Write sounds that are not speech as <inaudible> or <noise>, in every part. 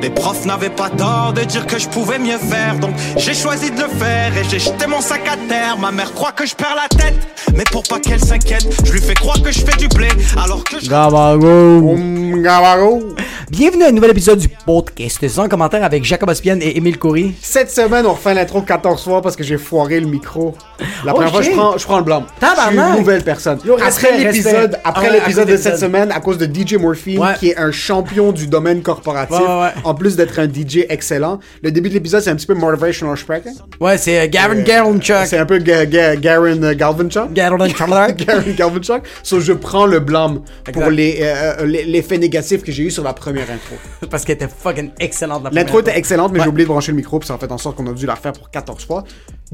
Les profs n'avaient pas tort de dire que je pouvais mieux faire, donc j'ai choisi de le faire et j'ai jeté mon sac à terre. Ma mère croit que je perds la tête, mais pour pas qu'elle s'inquiète, je lui fais croire que je fais du blé, alors que je... Gabago. Gabaro. Bienvenue à un nouvel épisode du podcast sans commentaire avec Jacob Ospian et Émile Coury. Cette semaine, on refait l'intro 14 fois parce que j'ai foiré le micro. La première fois, je prends, je prends le blanc. Je suis Tabarnak. une nouvelle personne. Yo, respect, après l'épisode, après Ah ouais, l'épisode de cette semaine, à cause de DJ Morphine, Ouais. qui est un champion du domaine corporatif, Ouais, ouais, ouais. En plus d'être un DJ excellent. Le début de l'épisode, c'est un petit peu motivational speaking. Ouais, c'est euh, Gavin Garenchuk. C'est un peu Ga- Ga- Garen euh, Galvanchuk. Garenchuk. <laughs> Garen Galvanchuk. So, je prends le blâme pour les, euh, l'effet négatif que j'ai eu sur la première intro. <laughs> Parce qu'elle était fucking excellente la L'intro était excellente, mais Ouais. j'ai oublié de brancher le micro, puis ça a fait en sorte qu'on a dû la refaire pour 14 fois.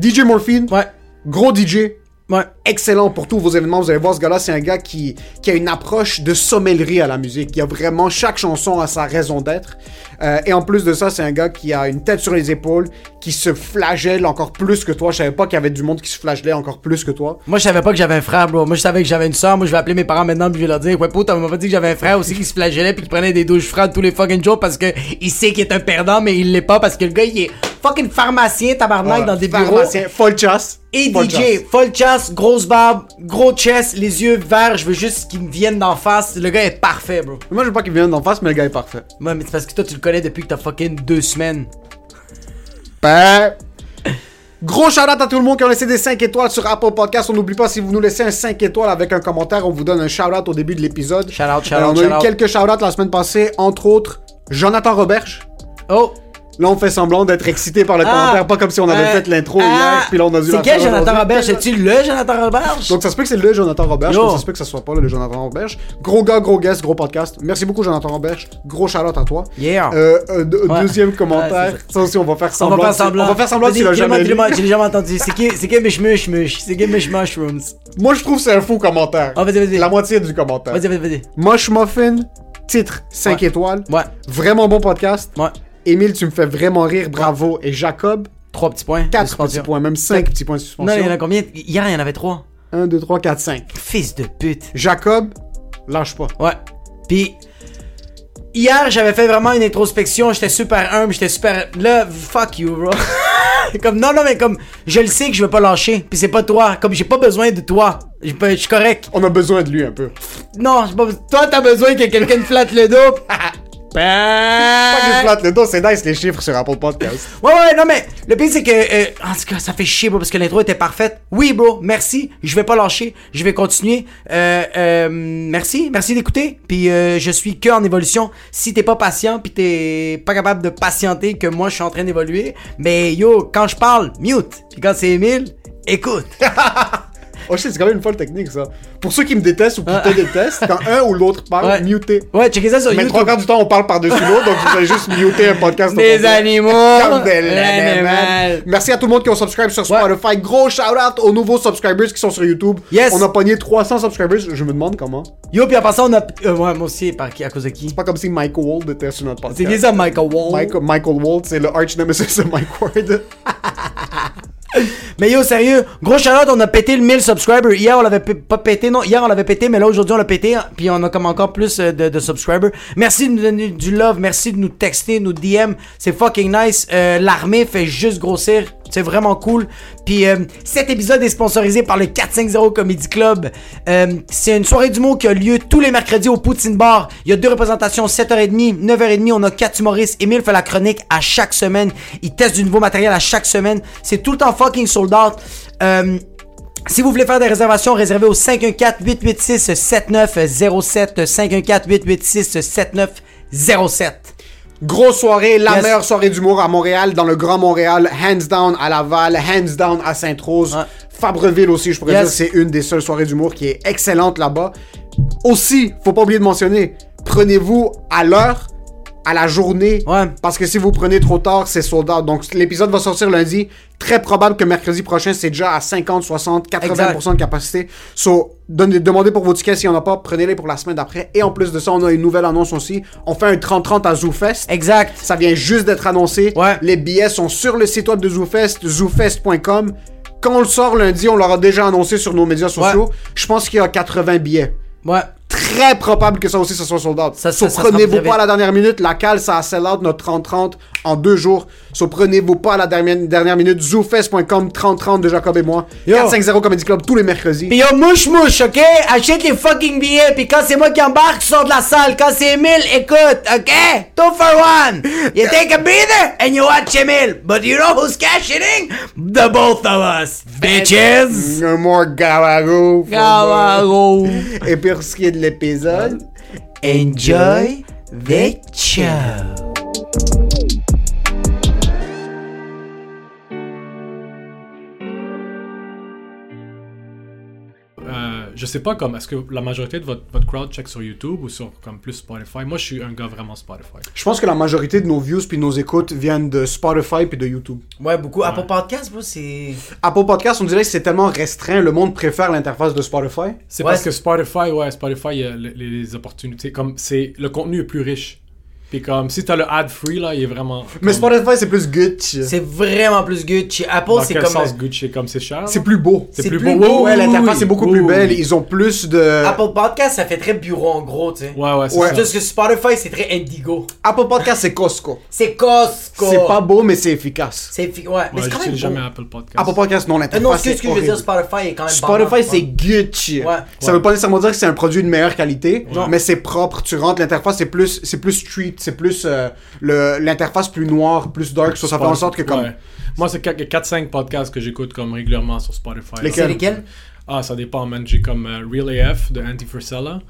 DJ Morphine, Ouais. gros DJ, Ouais. excellent pour tous vos événements. Vous allez voir, ce gars-là, c'est un gars qui, qui a une approche de sommellerie à la musique. Il a vraiment, chaque chanson a sa raison d'être. Euh, et en plus de ça, c'est un gars qui a une tête sur les épaules, qui se flagelle encore plus que toi. Je savais pas qu'il y avait du monde qui se flagellait encore plus que toi. Moi, je savais pas que j'avais un frère, bro. Moi, je savais que j'avais une soeur. Moi, je vais appeler mes parents maintenant, puis je vais leur dire, ouais, po, t'as m'a pas dit que j'avais un frère aussi qui se flagellait, puis qui prenait des douches froides tous les fucking jours parce que il sait qu'il est un perdant, mais il l'est pas parce que le gars, il est fucking pharmacien, tabarnak, dans des bureaux. Pharmacien, Full chasse. Et Full DJ, chasse, grosse barbe, gros chest, les yeux verts, je veux juste qu'ils me viennent d'en face. Le gars est parfait, bro. Moi, je veux pas qu'il vienne d'en face, mais le gars est parfait. Ouais, mais c'est parce que toi, tu le connais depuis que t'as fucking deux semaines. Ben, Gros shout out à tout le monde qui a laissé des 5 étoiles sur Apple Podcast. On n'oublie pas, si vous nous laissez un 5 étoiles avec un commentaire, on vous donne un shout out au début de l'épisode. Shout out, shout Euh, out, On a shout eu quelques shout outs la semaine passée, entre autres Jonathan Roberge. Oh! Là, on fait semblant d'être excité par le Ah. commentaire, pas comme si on avait Euh, fait l'intro ah. hier, puis là, on a dû C'est quel Jonathan. Robert? C'est-tu le Jonathan Robert? Donc ça se peut que c'est le Jonathan Roberge, ça se peut que ça soit pas le Jonathan Roberge. Gros gars, gros guest, gros podcast. Merci beaucoup Jonathan Roberge. Gros out à toi. Yeah. Euh, euh, de- Ouais. Deuxième Ouais, commentaire. c'est ça aussi, on va faire On semblant. va faire semblant. On va faire semblant que tu l'as jamais lu. J'ai jamais entendu. C'est qui, c'est qui Mish Mush Mush? C'est qui Mish Mushrooms? Moi, je trouve que c'est un fou commentaire. Ah, vas-y, vas-y. La moitié du commentaire. Vas-y, vas-y, vas-y. Moche Muffin, titre 5 Ouais. étoiles. Ouais. Vraiment bon podcast. Ouais. Émile, tu me fais vraiment rire, bravo. Et Jacob, Trois petits points. de 4 suspension. petits points, même 5 petits points de Non, il y en a combien? Hier, il y en avait trois. 1, 2, 3, 4, 5. Fils de pute. Jacob, lâche pas. Ouais. Puis hier, j'avais fait vraiment une introspection, j'étais super humble, j'étais super là, fuck you, bro. <laughs> comme non non mais comme je le sais que je veux pas lâcher, puis c'est pas toi, comme j'ai pas besoin de toi. J'ai pas- Je suis correct. On a besoin de lui un peu. Non, j'ai pas besoin- toi t'as besoin que quelqu'un te flatte le dos. <laughs> Pas que je flatte le dos, c'est nice les chiffres sur Apple Podcast. Ouais, ouais, non, mais le pire, c'est que. euh, en tout cas, ça fait chier, bro, parce que l'intro était parfaite. Oui, bro, merci. Je vais pas lâcher. Je vais continuer. Euh, euh, merci. Merci d'écouter. Puis euh, je suis que en évolution. Si t'es pas patient, puis t'es pas capable de patienter que moi, je suis en train d'évoluer, mais yo, quand je parle, mute. Puis quand c'est Emile, écoute. <laughs> Oh shit, c'est quand même une folle technique ça. Pour ceux qui me détestent ou qui te détestent, quand un ou l'autre <laughs> parle, Ouais. mutez. Ouais, checkez ça sur Mais YouTube. trois quarts du temps, on parle par-dessus l'autre, donc vous allez juste muter un podcast. complet. animaux. Comme des animaux. Merci à tout le monde qui ont subscribe sur Spotify. Gros shout out aux nouveaux subscribers qui sont sur YouTube. Yes. On a pogné 300 subscribers. Je me demande comment. Yo, puis en passant, on a. euh, ouais, moi aussi, par qui, à cause de qui? C'est pas comme si Michael Wald était sur notre podcast. C'est qui ça, Michael Wall? Michael, Michael Wald, c'est le arch nemesis de Mike Ward. <laughs> <laughs> Mais yo, sérieux, gros shout on a pété le 1000 subscribers. Hier, on l'avait pas pété, non. Hier, on l'avait pété, mais là, aujourd'hui, on l'a pété. hein, Puis on a comme encore plus euh, de, de subscribers. Merci de nous donner du love. Merci de nous texter, nous DM. C'est fucking nice. Euh, L'armée fait juste grossir. C'est vraiment cool. Puis euh, cet épisode est sponsorisé par le 450 Comedy Club. Euh, c'est une soirée d'humour qui a lieu tous les mercredis au Poutine Bar. Il y a deux représentations, 7h30, 9h30. On a quatre humoristes. Émile fait la chronique à chaque semaine. Il teste du nouveau matériel à chaque semaine. C'est tout le temps fucking sold out. Euh, si vous voulez faire des réservations, réservez au 514-886-7907. 514-886-7907. Grosse soirée, la Yes. meilleure soirée d'humour à Montréal, dans le Grand Montréal, hands down à Laval, hands down à Sainte-Rose. Fabreville aussi, je pourrais Yes. dire que c'est une des seules soirées d'humour qui est excellente là-bas. Aussi, faut pas oublier de mentionner, prenez-vous à l'heure, à la journée, Ouais. parce que si vous prenez trop tard, c'est sold out. Donc l'épisode va sortir lundi, très probable que mercredi prochain, c'est déjà à 50, 60, 80% de capacité. So, donnez- demandez pour vos tickets s'il n'y en a pas, prenez-les pour la semaine d'après. Et en plus de ça, on a une nouvelle annonce aussi. On fait un 30-30 à ZooFest. Exact. Ça vient juste d'être annoncé. Ouais. Les billets sont sur le site web de ZooFest, zoofest.com. Quand on le sort lundi, on l'aura déjà annoncé sur nos médias sociaux. Ouais. Je pense qu'il y a 80 billets. Ouais. Très probable que ça aussi, ça soit sold out. Ça, ça- ça sera prenez-vous très pas à la dernière minute. La cale, ça a sell out notre 30-30 en deux jours. So, prenez-vous pas à la dernière, dernière minute. zoofest.com, 30-30 de Jacob et moi. Yo. 450 Comedy Club tous les mercredis. Pis yo, mouche mouche, ok? Achète les fucking billets, pis quand c'est moi qui embarque, sors de la salle. Quand c'est Emile, écoute, ok? Two for one. You take a breather and you watch Emile. But you know who's cashing in? The both of us, bitches. No more Gawaro. Gawaro. <laughs> Et pour ce qui est de l'épisode, Enjoy the show. Je sais pas comme est-ce que la majorité de votre, votre crowd check sur YouTube ou sur comme plus Spotify? Moi, je suis un gars vraiment Spotify. je pense que la majorité de nos views puis nos écoutes viennent de Spotify puis de YouTube. Ouais, beaucoup. Apple Podcast, bro, c'est. Apple Podcast, on dirait que c'est tellement restreint, le monde préfère l'interface de Spotify. C'est Ouais, parce c'est- que Spotify, ouais, Spotify, il y a les, les opportunités. Comme c'est le contenu est plus riche. Puis comme si t'as le ad free là, il est vraiment. Mais Spotify, c'est plus Gucci. C'est vraiment plus good. Chez Apple, Dans c'est quel comme. sens Gucci? Comme c'est cher. C'est là? plus beau. C'est plus, plus beau. Ouais, l'interface oui, est beaucoup oui, plus belle. Ils ont plus de. Apple Podcast, ça fait très bureau en gros, tu sais. Ouais, ouais, c'est Ouais. ça. Juste que Spotify, c'est très indigo. Apple Podcast, c'est Costco. C'est Costco. C'est pas beau, mais c'est efficace. C'est fi- ouais, mais Ouais, c'est quand même beau. jamais Apple Podcast. Apple Podcast, non, Euh, l'interface. non, ce que, c'est ce que je veux dire. Spotify est quand même Spotify, bandant, c'est. Gucci. Ouais. Ça veut pas nécessairement dire que c'est un produit de meilleure qualité, mais c'est propre. Tu rentres, l'interface c'est plus, c'est plus street, c'est plus euh, le l'interface plus noire, plus dark. So, ça fait en sorte que comme Ouais. Moi, c'est 4-5 podcasts que j'écoute comme régulièrement sur Spotify. Lesquels? C'est lesquels Ah, ça dépend, man. J'ai comme euh, Real AF de Anti Frisella.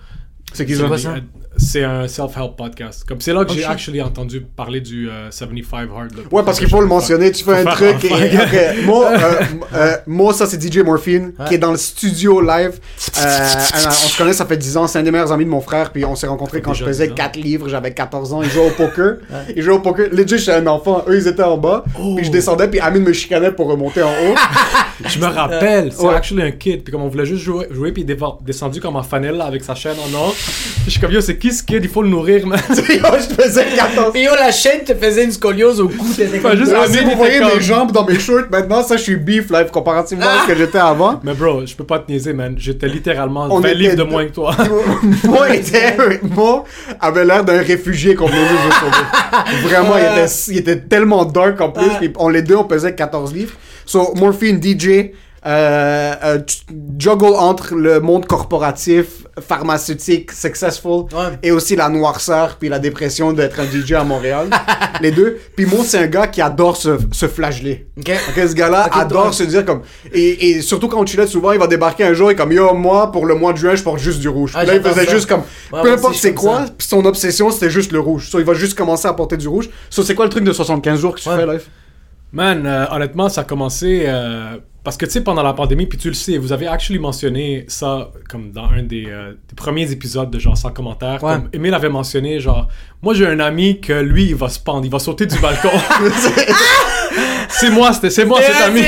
C'est qu'ils ont quoi dit. ça? C'est un self-help podcast. Comme c'est là que Oh, j'ai actually entendu parler du euh, 75 Hard. là. Ouais, parce qu'il faut le mentionner. Tu fais un truc. Et, <laughs> moi, euh, euh, moi, ça, c'est DJ Morphine, qui est dans le studio live. Euh, euh, on se connaît, ça fait 10 ans. C'est un des meilleurs amis de mon frère. Puis on s'est rencontrés quand je faisais 10 ans. 4 livres. J'avais 14 ans. Il jouait au poker. <laughs> Il jouait au poker. Legit, j'étais un enfant. Eux, ils étaient en bas. Oh. Puis je descendais. Puis Amine me chicanait pour remonter en haut. <laughs> Je me rappelle, c'est Ouais. actually un kid. Puis comme on voulait juste jouer, jouer puis il est descendu comme en fanel là, avec sa chaîne en or. Je suis comme yo, c'est qui ce kid Il faut le nourrir, man? <laughs> Yo, je faisais 14 Puis yo, la chaîne te faisait une scoliose au cou, t'étais Enfin, juste- si vous était voyez comme- mes jambes dans mes shorts, maintenant, ça, je suis beef live comparativement à ce que j'étais avant. Mais bro, je peux pas te niaiser, man. J'étais littéralement On 20 était livres de moins que toi. <laughs> moi, était, moi avait l'air d'un réfugié qu'on venait juste de sauver. Vraiment, il, était, il était tellement dark en plus. puis on les deux, on pesait 14 livres. So, Morphine, DJ, euh, euh, tu- juggle entre le monde corporatif, pharmaceutique, successful, Ouais. et aussi la noirceur puis la dépression d'être un DJ à Montréal. <laughs> les deux. Puis moi, c'est un gars qui adore se, se flageller. Ok. Ok, ce gars-là adore toi. se dire comme. Et, et surtout quand tu l'as souvent, il va débarquer un jour et comme Yo, moi, pour le mois de juin, je porte juste du rouge. Ah, Puis là, il faisait ça. juste comme. Ouais, peu importe c'est quoi, ça. puis son obsession, c'était juste le rouge. So, il va juste commencer à porter du rouge. So, c'est quoi le truc de 75 jours que tu Ouais. fais, live Man, euh, honnêtement, ça a commencé euh, parce que tu sais, pendant la pandémie, puis tu le sais, vous avez actually mentionné ça comme dans un des, euh, des premiers épisodes de genre sans commentaire. Ouais. Comme Emile avait mentionné, genre, moi j'ai un ami que lui, il va se pendre, il va sauter du balcon. <laughs> <laughs> c'est moi, c'était c'est moi cet C'est ami.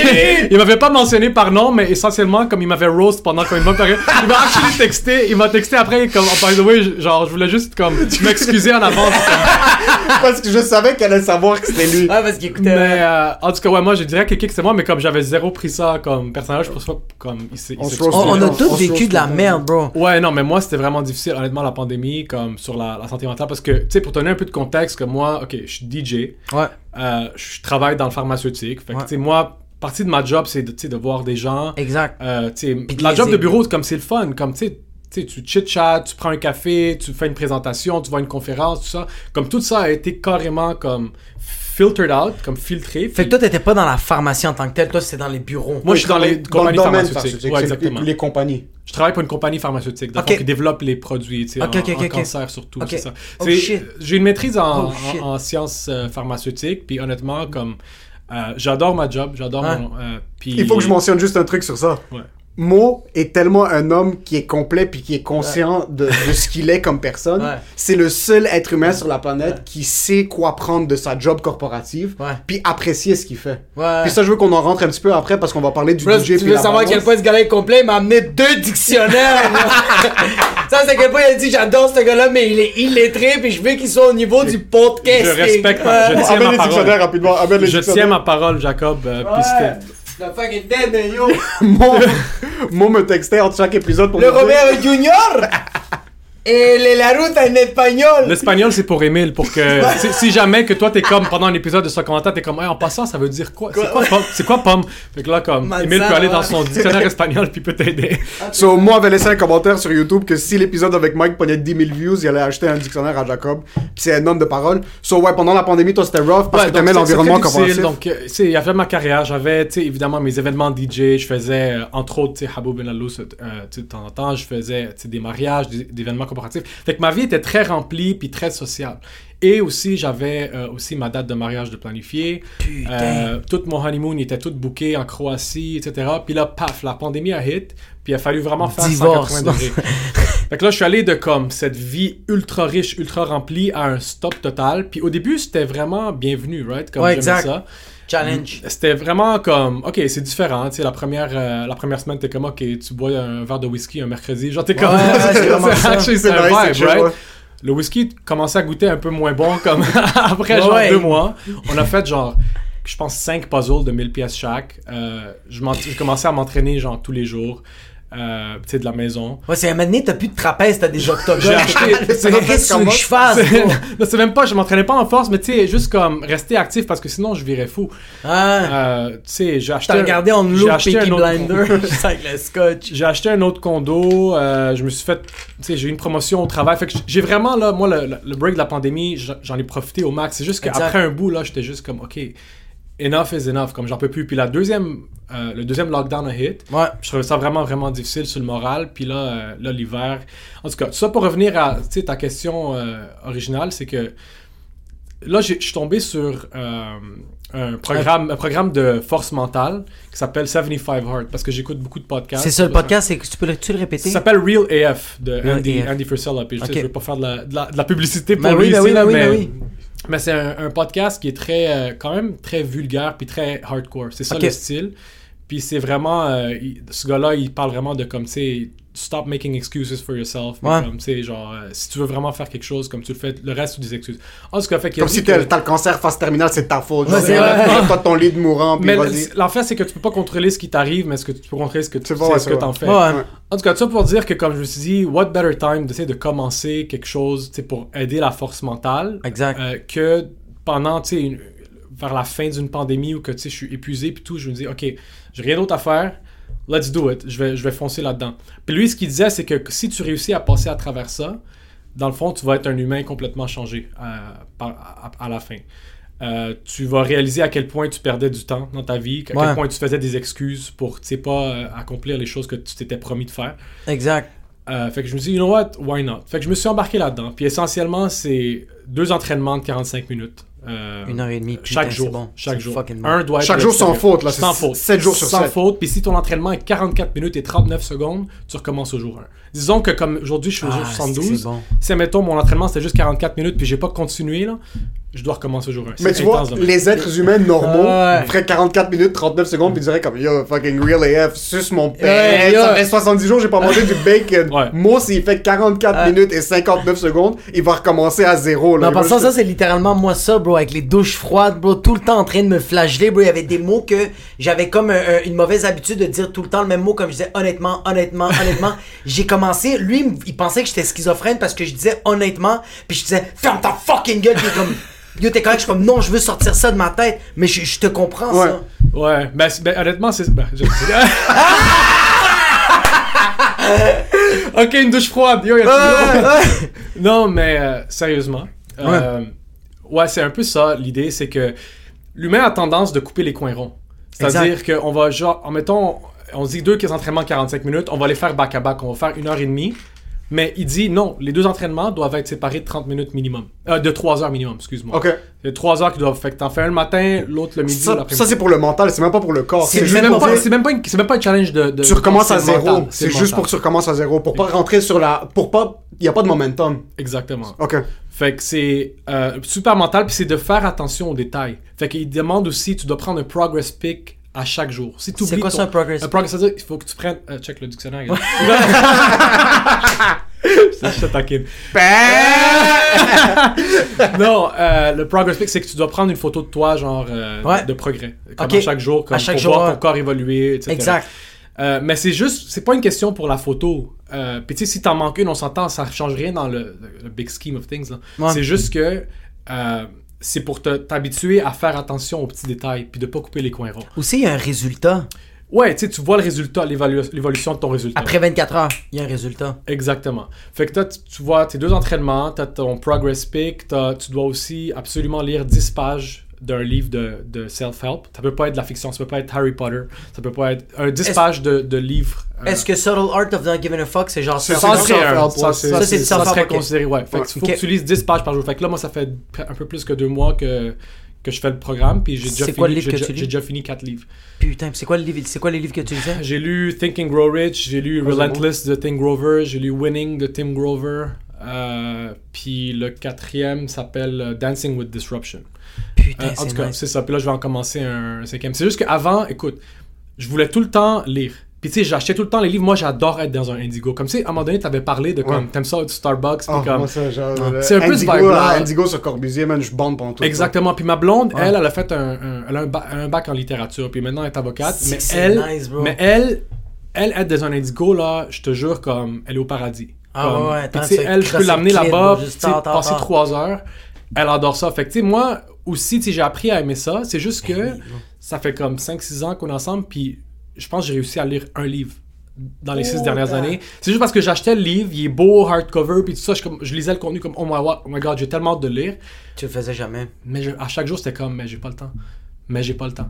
il m'avait pas mentionné par nom, mais essentiellement, comme il m'avait roast pendant comme une bonne période, il m'a actually texté, il m'a texté après, comme, oh, by the way, genre, je voulais juste comme m'excuser en avance. <laughs> Parce que je savais qu'elle allait savoir que c'était lui. Ouais, parce qu'il écoutait... Mais euh, en tout cas, ouais, moi je dirais que c'est moi, mais comme j'avais zéro pris ça comme personnage, pour ça, comme il s'est. il On On, on a tous vécu de la merde, bro. Ouais, non, mais moi c'était vraiment difficile, honnêtement, la pandémie, comme sur la, la santé mentale, parce que, tu sais, pour donner un peu de contexte, que moi, ok, je suis DJ. Ouais. Euh, je travaille dans le pharmaceutique. Fait que, Ouais. moi, partie de ma job, c'est de, de voir des gens. Exact. Euh, la job de bureau, comme c'est le fun, comme tu sais, tu sais, tu chit-chat, tu prends un café, tu fais une présentation, tu vois une conférence, tout ça. Comme tout ça a été carrément comme filtered out, comme filtré. Fait que toi, t'étais pas dans la pharmacie en tant que tel, toi, c'était dans les bureaux. Moi, je suis dans les compagnies le pharmaceutiques. Ouais, exactement. Les, les compagnies. Je travaille pour une compagnie pharmaceutique, d'accord, Ok. qui développe les produits, tu sais, Ok, en, ok, en ok. cancer surtout, c'est ça. Oh. J'ai une maîtrise en, Oh, en- en sciences euh, pharmaceutiques, puis honnêtement, comme euh, j'adore ma job, j'adore Ouais. mon, euh, puis Il faut que je mentionne juste un truc sur ça. Ouais. Mo est tellement un homme qui est complet puis qui est conscient de, de ce qu'il est comme personne. Ouais. C'est le seul être humain sur la planète qui sait quoi prendre de sa job corporative Ouais. puis apprécier ce qu'il fait. Ouais. Puis ça, je veux qu'on en rentre un petit peu après parce qu'on va parler du DJ si tu puis veux savoir à quel point ce gars-là est complet, il m'a amené deux dictionnaires. <laughs> ça, c'est à quel point il a dit j'adore ce gars-là, mais il est illettré, puis je veux qu'il soit au niveau du podcast. je respecte je tiens amène ma parole. dictionnaires rapidement. Amène les Je tiens ma parole, Jacob. euh, puis Le fucking dead, man, yo. <laughs> Mo, Mo me textait entre chaque épisode pour Le me dire- Robert Junior. <laughs> Et le la route en espagnol. L'espagnol, c'est pour Emile, pour que <laughs> si, si jamais que toi t'es comme pendant un épisode de ce commentaire, t'es comme Hey, en passant, ça veut dire quoi? C'est quoi pomme? C'est quoi pomme? Fait que là, comme Manzana, Emile peut aller dans son dictionnaire espagnol puis peut t'aider. So, moi, avait laissé un commentaire sur YouTube que si l'épisode avec Mike prenait 10 000 views, il allait acheter un dictionnaire à Jacob. Puis c'est un homme de parole. So, ouais, pendant la pandémie, toi, c'était rough parce Ouais, que t'aimais l'environnement. Donc, euh, tu sais, il y avait ma carrière, j'avais, tu sais, évidemment mes événements DJ, je faisais, euh, entre autres, tu sais, Habou Ben euh, tu sais, de temps en temps, je faisais, tu sais, des mariages, des, des événements corporatifs. Fait que ma vie était très remplie puis très sociale. Et aussi, j'avais euh, aussi ma date de mariage de planifier. Euh, tout mon honeymoon était tout booké en Croatie, etc. Puis là, paf, la pandémie a hit. Puis il a fallu vraiment faire Divorce. 180 degrés. <laughs> Fait que là, je suis allé de comme cette vie ultra riche, ultra remplie à un stop total. Puis au début, c'était vraiment bienvenu, right? Comme Ouais, exact. ça. Challenge. C'était vraiment comme, ok, c'est différent. Tu sais, la première, euh, la première semaine, t'es comme, ok, tu bois un verre de whisky un mercredi. Genre, t'es comme, Ouais, <laughs> c'est vraiment ça. c'est nice, vibe, right? ouais. Le whisky commençait à goûter un peu moins bon, comme <laughs> après genre ouais. deux mois. On a fait genre, je pense, cinq puzzles de 1000 pièces chaque. Euh, je commencé à m'entraîner genre tous les jours, euh, tu sais, de la maison. Ouais, c'est un moment donné, t'as plus de trapèze, t'as des octogones. J'ai acheté- <laughs> C'est qu'est-ce que je fasse, C'est- <laughs> bro? Non, c'est même pas, je m'entraînais pas en force, mais tu sais, juste comme rester actif parce que sinon je virais fou. Ah, Euh, tu sais, j'ai acheté. T'as regardé en acheté Peaky Blinder <laughs> avec le scotch. J'ai acheté un autre condo, euh, je me suis fait, tu sais, j'ai eu une promotion au travail. Fait que j'ai vraiment, là, moi, le, le break de la pandémie, j'en ai profité au max. C'est juste qu'après un bout, là, j'étais juste comme, OK, enough is enough, comme j'en peux plus. Puis la deuxième, euh, le deuxième lockdown a hit. Ouais. Je trouvais ça vraiment, vraiment difficile sur le moral. Puis là, euh, là l'hiver. En tout cas, tout ça pour revenir à ta question euh, originale, c'est que là, je suis tombé sur un, programme, un programme de force mentale qui s'appelle 75 Hard parce que j'écoute beaucoup de podcasts. C'est ça le podcast, c'est que tu peux le, tu le répéter? Ça s'appelle Real AF de Real Andy, AF. Andy Frisella. Puis je sais, je veux pas faire de la, de la- de la publicité pour Ben lui oui, ben ici, oui, là, ben oui, mais, ben oui. Mais c'est un, un podcast qui est très, euh, quand même très vulgaire puis très hardcore. C'est ça le style. Puis c'est vraiment, euh, il- ce gars-là, il parle vraiment de comme, tu sais, stop making excuses for yourself. Ouais. Comme, tu sais, genre, euh, si tu veux vraiment faire quelque chose, comme tu le fais, le reste, ou des excuses. En tout cas, fait qu'il a Comme si que- t'as le cancer phase terminale, c'est de ta faute. Ouais, c'est. Lève-toi de ton lit de mourant, puis Mais vas-y. l'affaire, c'est que tu peux pas contrôler ce qui t'arrive, mais ce que tu peux contrôler ce que tu sais, ce que t'en fais. Ouais. En tout cas, ça pour dire que comme je me suis dit, what better time d'essayer de commencer quelque chose tu sais, pour aider la force mentale Exact. euh, que pendant, tu sais, vers la fin d'une pandémie où que, tu sais, je suis épuisé puis tout, je me dis, ok, j'ai rien d'autre à faire, let's do it, je vais, je vais foncer là-dedans. Puis lui, ce qu'il disait, c'est que si tu réussis à passer à travers ça, dans le fond, tu vas être un humain complètement changé euh, à, à la fin. Euh, tu vas réaliser à quel point tu perdais du temps dans ta vie, à Ouais. quel point tu faisais des excuses pour, tu sais, pas euh, accomplir les choses que tu t'étais promis de faire. Exact. Euh, fait que je me suis dit, you know what, why not? Fait que je me suis embarqué là-dedans. Puis essentiellement, c'est deux entraînements de 45 minutes. Euh, Une heure et demie. putain, chaque c'est jour. bon. Chaque jour. Un doit être Chaque jour sans faute, là, c'est Sans faute. 7 jours sur Sans 7. faute. Puis si ton entraînement est 44 minutes et 39 secondes, tu recommences au jour 1. Disons que comme aujourd'hui, je suis au jour Ah, 72. c'est bon. Si, admettons, mon entraînement c'était juste 44 minutes puis j'ai pas continué, là, je dois recommencer au jour 1. Mais tu vois, les êtres humains normaux Ouais. feraient 44 minutes, 39 secondes, puis ils diraient comme Yo, fucking real AF, suce mon père. Ça fait 70 jours, j'ai pas mangé du bacon. Ouais. Moi, s'il fait 44 Ouais. minutes et 59 secondes, il va recommencer à zéro. Là. va passant, juste- ça, c'est littéralement moi ça, bro, avec les douches froides, bro, tout le temps en train de me flageller, bro. Il y avait des mots que j'avais comme un- un- une mauvaise habitude de dire tout le temps le même mot, comme je disais honnêtement, honnêtement, <laughs> honnêtement. J'ai commencé, lui, il pensait que j'étais schizophrène parce que je disais honnêtement, puis je disais ferme ta fucking gueule, puis comme. Yo, t'es correct, je suis comme, non, je veux sortir ça de ma tête, mais je, je te comprends, Ouais. ça. Ouais, ben, ben, honnêtement, c'est. ben, je- <laughs> ok, une douche froide. Yo, y a Ouais, ouais. <laughs> Non, mais euh, sérieusement. euh, ouais, c'est un peu ça. L'idée, c'est que l'humain a tendance de couper les coins ronds. C'est-à-dire qu'on va, genre, en mettons, on dit deux entraînements de 45 minutes, on va les faire back-à-back, on va faire une heure et demie. Mais il dit non, les deux entraînements doivent être séparés de 30 minutes minimum. Euh, de 3 heures minimum, excuse-moi. Ok. A 3 heures qui doivent. Fait que t'en fais un le matin, l'autre le midi, Ça, ça, c'est pour le mental, c'est même pas pour le corps. C'est C'est C'est même, c'est même pas une- c'est même pas un challenge de. de tu recommences à c'est zéro. C'est juste mental. pour que tu recommences à zéro. Pour pas rentrer sur la. Pour pas. Il y a pas de momentum. Exactement. Ok. Fait que c'est euh, super mental, puis c'est de faire attention aux détails. Fait qu'il demande aussi, tu dois prendre un progress pick à chaque jour. Si t'oublies C'est quoi ton- ça, un progress? Un progress, c'est-à-dire qu'il faut que tu prennes... euh, check le dictionnaire. <laughs> <laughs> je te taquine. <laughs> non, euh, le progress pick, c'est que tu dois prendre une photo de toi, genre, euh, Ouais. de progrès. Comme à chaque jour, comme À chaque pour jour, voir ton corps évoluer, etc. Exact. Euh, mais c'est juste, c'est pas une question pour la photo. Euh, Puis tu sais, si t'en manques une, on s'entend, ça change rien dans le, le big scheme of things. Ouais. C'est juste que euh, c'est pour t'habituer à faire attention aux petits détails, puis de pas couper les coins ronds. Aussi, il y a un résultat. Ouais, tu sais, tu vois le résultat, l'évolution de ton résultat. Après 24 heures, il y a un résultat. Exactement. Fait que toi, tu, tu vois tes deux entraînements, t'as ton progress pick, tu dois aussi absolument lire 10 pages d'un livre de, de self-help. Ça peut pas être de la fiction, ça peut pas être Harry Potter, ça peut pas être un 10 Est-ce- pages de, de livres. euh, Est-ce que Subtle Art of Not Giving a Fuck, c'est genre C'est- ça? ça, c'est serait self-help, ça, c'est- Ça, c'est du ça serait considéré, ouais. Fait Ouais. que faut Ok. que tu lises 10 pages par jour. Fait que là, moi, ça fait un peu plus que deux mois que, que je fais le programme, puis j'ai déjà, C'est quoi le fini, livre j'ai que déjà- tu lis? j'ai déjà fini 4 livres. Putain, c'est quoi, le livre- c'est quoi les livres que tu lisais? <laughs> J'ai lu Think and Grow Rich, j'ai lu Ah, c'est Relentless de Tim Grover, j'ai lu Winning de Tim Grover, euh, puis le quatrième s'appelle euh, Dancing with Disruption. Putain, Euh, en tout c'est cas, nice. c'est ça. Puis là, je vais en commencer un cinquième. C'est juste qu'avant, écoute, je voulais tout le temps lire. Puis tu sais, j'achetais tout le temps les livres. Moi, j'adore être dans un Indigo. Comme tu sais, à un moment donné, t'avais parlé de comme, Ouais. t'aimes ça du Starbucks, Oh, comme... le C'est un peu ce Indigo, vibe-là. là, Indigo sur Corbusier, man, je bande pendant tout. Exactement. Puis ma blonde, Ouais. elle, elle a fait un, un- elle a un, ba- un bac en littérature. Puis maintenant, elle est avocate. Mais elle, nice, bro. mais elle, elle, être dans un indigo, là, je te jure, comme, elle est au paradis. Ah Comme- ouais, ouais, puis elle, je peux l'amener là-bas, passer trois heures. Elle adore ça. Fait que, tu sais, moi, aussi, j'ai appris à aimer ça. C'est juste que ça fait comme 5-6 ans qu'on est ensemble, puis je pense que j'ai réussi à lire un livre dans les six Oh, dernières damn. années. C'est juste parce que j'achetais le livre, il est beau, hardcover, puis tout ça, je, comme, je lisais le contenu comme, oh my, oh my god, j'ai tellement hâte de le lire. Tu le faisais jamais. Mais je- à chaque jour, c'était comme, mais j'ai pas le temps. Mais j'ai pas le temps.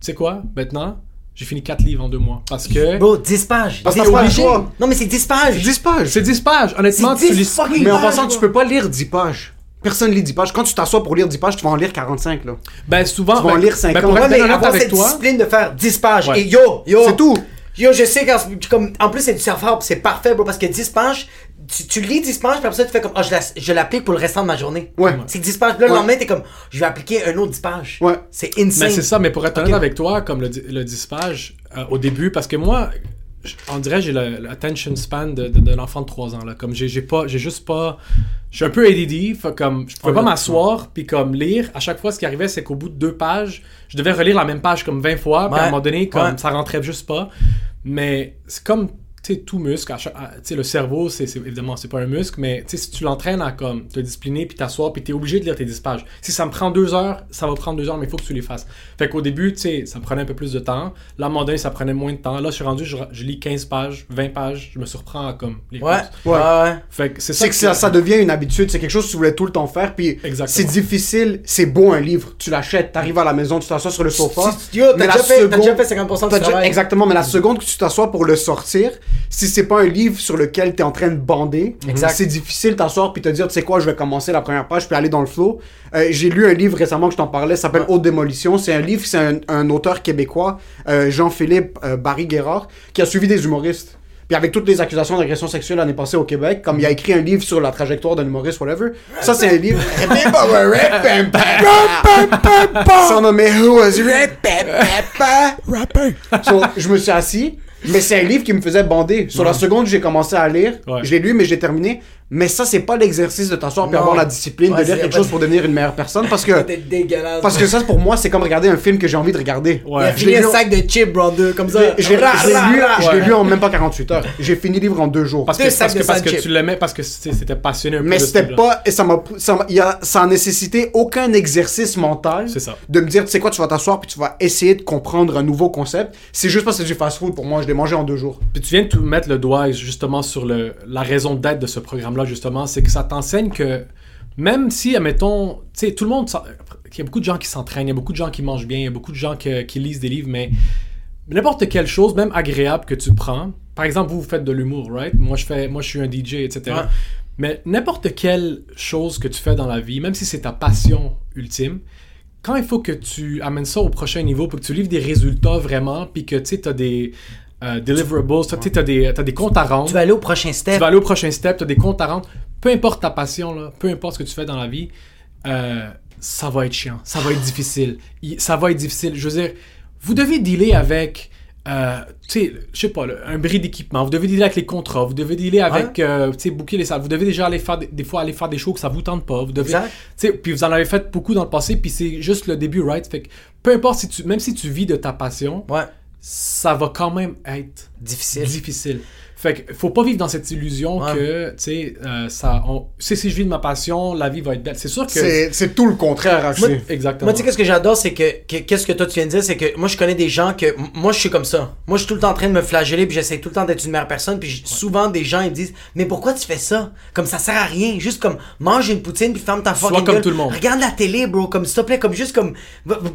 Tu sais quoi? Maintenant, j'ai fini 4 livres en 2 mois. Parce que. Bro, 10 pages. Parce que obligé. Non, mais c'est 10 pages. 10 pages. C'est 10 pages. Honnêtement, C'est tu 10 lis. Mais en passant, tu peux pas lire 10 pages. Personne lit 10 pages. Quand tu t'assois pour lire 10 pages, tu vas en lire 45, là. Ben, souvent. Tu vas en ben- lire 50. ben, pour Ouais, être mais avoir avec cette toi. discipline de faire 10 pages. Ouais. Et yo, yo. C'est tout. Yo, je sais quand. Comme, en plus, c'est du self-help. C'est parfait, bro. Parce que 10 pages, tu, tu lis 10 pages, puis après ça, tu fais comme, oh, je la- je l'applique pour le restant de ma journée. Ouais. C'est 10 pages. Puis là, le Ouais. lendemain, t'es comme, je vais appliquer un autre 10 pages. Ouais. C'est insane. Mais c'est ça, mais pour être honnête avec toi, comme le, di- le 10 pages, euh, au début, parce que moi, on dirait j'ai le- l'attention span de- de- d'un enfant de 3 ans. Là. Comme j'ai pas, j'ai juste pas. Je suis un peu ADD, fait comme je pouvais pas m'asseoir puis comme lire. À chaque fois, ce qui arrivait, c'est qu'au bout de deux pages, je devais relire la même page comme 20 fois. Puis à un moment donné, comme Ouais. ça rentrait juste pas. Mais c'est comme sais, tout muscle, tu sais, le cerveau, c'est c'est- évidemment, c'est pas un muscle, mais tu sais, si tu l'entraînes à comme te discipliner, puis t'asseoir, puis t'es obligé de lire tes 10 pages. Si ça me prend deux heures, ça va prendre deux heures, mais il faut que tu les fasses. Fait qu'au début, tu sais, ça me prenait un peu plus de temps. Là, à un moment donné, ça prenait moins de temps. Là, je suis rendu, je, je lis 15 pages, 20 pages, je me surprends à comme les Ouais. Ouais, ouais. Fait que c'est ça C'est que ça, ça devient une habitude, c'est quelque chose que tu voulais tout le temps faire, puis Exactement. c'est difficile, c'est beau un livre, tu l'achètes, t'arrives à la maison, tu t'assois sur le sofa. Yo, t'as mais la déjà, fait- t'as seconde- déjà fait 50% T'as du déjà- travail. exactement, mais la seconde que tu t'assois pour le sortir, si c'est pas un livre sur lequel t'es en train de bander, c'est difficile t'asseoir puis te dire, tu sais quoi, je vais commencer la première page puis aller dans le flow. Euh, J'ai lu un livre récemment que je t'en parlais, ça s'appelle Haute Démolition. C'est un livre, c'est un, un auteur québécois, euh, Jean-Philippe euh, Barry Guérard, qui a suivi des humoristes. Puis avec toutes les accusations d'agression sexuelle l'année passée au Québec, comme il a écrit un livre sur la trajectoire d'un humoriste, whatever. Ça, c'est un livre. Son nom est Who was Rapping. So, je me suis assis, mais c'est un livre qui me faisait bander. Sur la seconde, j'ai commencé à lire, Ouais. je l'ai lu, mais j'ai terminé. Mais ça, c'est pas l'exercice de t'asseoir puis avoir la discipline Ouais, de lire quelque chose pour devenir une meilleure personne. Parce que, <laughs> dégueulasse. parce que ça, pour moi, c'est comme regarder un film que j'ai envie de regarder. Ouais. Je fini un sac de chips, brother, comme ça. je l'ai- lu, ra. je l'ai Ouais. lu en même pas 48 heures. J'ai fini le livre en deux jours. Parce que, parce que, parce que tu l'aimais, parce que c'était passionné un peu. Mais c'était pas. Et ça m'a. Ça, y a, ça a nécessité aucun exercice mental. C'est ça. De me dire, tu sais quoi, tu vas t'asseoir puis tu vas essayer de comprendre un nouveau concept. C'est juste parce que c'est du fast-food pour moi. Je l'ai mangé en deux jours. Puis tu viens de tout mettre le doigt justement sur le, la raison d'être de ce justement, c'est que ça t'enseigne que même si, admettons, tu sais, tout le monde, il y a beaucoup de gens qui s'entraînent, il y a beaucoup de gens qui mangent bien, il y a beaucoup de gens que- qui lisent des livres, mais n'importe quelle chose, même agréable que tu prends, par exemple, vous, vous faites de l'humour, right? Moi, je fais, moi, je suis un DJ, etc. Ouais. Mais n'importe quelle chose que tu fais dans la vie, même si c'est ta passion ultime, quand il faut que tu amènes ça au prochain niveau, pour que tu livres des résultats vraiment, puis que tu as des euh, deliverables, tu as des, comptes à rendre, Tu vas aller au prochain tu step. vas aller au prochain step, tu as des comptes à rendre, peu importe ta passion, là, peu importe ce que tu fais dans la vie, euh, ça va être chiant, ça va être difficile, Il- ça va être difficile. Je veux dire, vous devez dealer avec, euh, tu sais, je sais pas, un bris d'équipement, vous devez dealer avec les contrats, vous devez dealer avec, euh, tu sais, booker les salles, vous devez déjà aller faire, des, des fois aller faire des shows que ça vous tente pas, vous devez, tu sais, puis vous en avez fait beaucoup dans le passé, puis c'est juste le début, right? Fait que peu importe si tu, même si tu vis de ta passion, Ouais. Ça va quand même être Difficile. difficile. Fait que faut pas vivre dans cette illusion Ouais. que, tu sais, euh, ça, on, sais, si je vis de ma passion, la vie va être belle. C'est sûr que. C'est c'est tout le contraire, Moi. Exactement. Moi, tu sais, qu'est-ce que j'adore, c'est que, que- qu'est-ce que toi tu viens de dire, c'est que moi, je connais des gens que, moi, je suis comme ça. Moi, je suis tout le temps en train de me flageller, puis j'essaie tout le temps d'être une meilleure personne, puis souvent, des gens, ils me disent, mais pourquoi tu fais ça? Comme ça sert à rien. Juste comme, mange une poutine, puis ferme ta Sois fucking comme gueule. tout le monde. Regarde la télé, bro, comme, s'il te plaît, comme juste comme,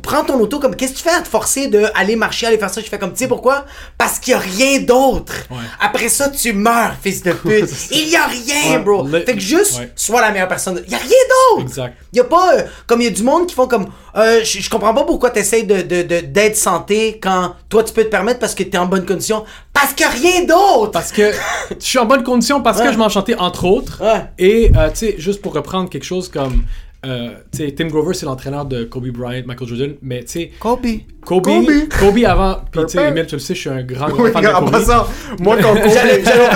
prends ton auto, comme, qu'est-ce que tu fais à te forcer de aller marcher, aller faire ça? Je fais comme, tu sais pourquoi? Parce qu'il y a rien d'autre. Ouais. Après ça, tu meurs, fils de <laughs> pute. Il y a rien, Ouais, bro. le- Fait que juste, ouais. sois la meilleure personne. Il y a rien d'autre. Exact. Y a pas euh, comme il y a du monde qui font comme euh, je comprends pas pourquoi t'essayes de de- de- d'être santé quand toi tu peux te permettre parce que t'es en bonne condition parce que rien d'autre. Parce que je suis en bonne condition parce Ouais. que je m'en chantais entre autres. Et, euh, tu sais, juste pour reprendre quelque chose comme. Euh, tu sais, Tim Grover, c'est l'entraîneur de Kobe Bryant, Michael Jordan, mais tu sais, Kobe. Kobe, Kobe. Kobe avant, puis tu sais. Emile, tu le sais, je suis un grand, grand Oui, fan de en Kobe. passant, moi, quand <laughs> Kobe- J'allais j'allais-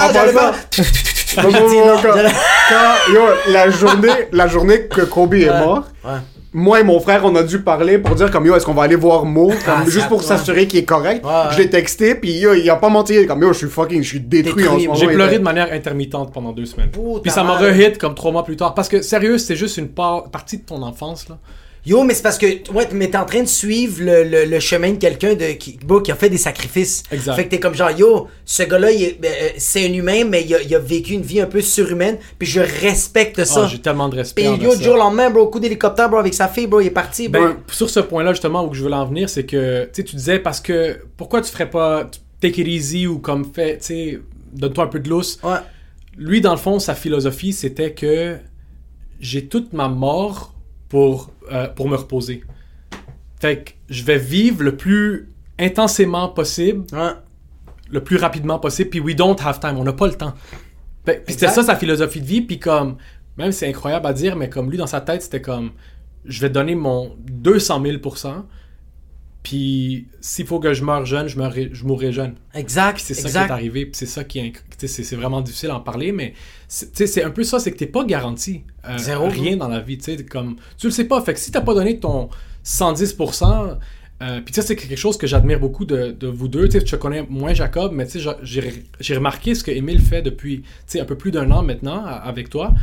quand- yo, la journée, la journée que Kobe est mort, Ouais. Moi et mon frère, on a dû parler pour dire comme yo, est-ce qu'on va aller voir Mo, comme, Ah, juste pour s'assurer qu'il est correct. Ouais, ouais. Je l'ai texté, puis yo, il a pas menti, il est comme yo, je suis fucking, je suis détruit, Détruit. en ce moment. J'ai pleuré était- de manière intermittente pendant deux semaines. Puis ça m'a re-hit comme trois mois plus tard. Parce que sérieux, c'était juste une part- partie de ton enfance. là. Yo, mais c'est parce que ouais, mais t'es en train de suivre le, le, le chemin de quelqu'un de qui, qui a fait des sacrifices. Exact. Fait que t'es comme genre yo, ce gars-là, ben, euh, c'est un humain, mais il a, il a vécu une vie un peu surhumaine, puis je respecte ça. Ah, J'ai tellement de respect. Envers yo, du jour au lendemain, bro, coup d'hélicoptère, bro, avec sa fille, bro, il est parti, bro. Ben, sur ce point-là, justement, où je voulais en venir, c'est que tu sais, tu disais parce que pourquoi tu ferais pas take it easy ou comme fait, tu sais, donne-toi un peu de lousse. Ouais. Lui, dans le fond, sa philosophie, c'était que j'ai toute ma mort pour, euh, pour me reposer. Fait que je vais vivre le plus intensément possible, le plus rapidement possible, puis we don't have time, on n'a pas le temps. Puis c'était ça sa philosophie de vie, puis comme, même c'est incroyable à dire, mais comme lui dans sa tête, c'était comme, je vais donner mon 200 000 puis s'il faut que je meure jeune, je, meurerai- je mourrai jeune. Exact. C'est ça qui est arrivé, c'est ça qui est, c'est vraiment difficile à en parler, mais c'est tu sais, c'est un peu ça, c'est que t'es pas garanti euh, Zéro, rien dans la vie, comme tu le sais pas, fait que si t'as pas donné ton 110%, euh, puis tu sais, c'est quelque chose que j'admire beaucoup de, de vous deux, tu je connais moins Jacob, mais tu sais, j'a- j'ai remarqué ce que Émile fait depuis, un peu plus d'un an maintenant avec toi.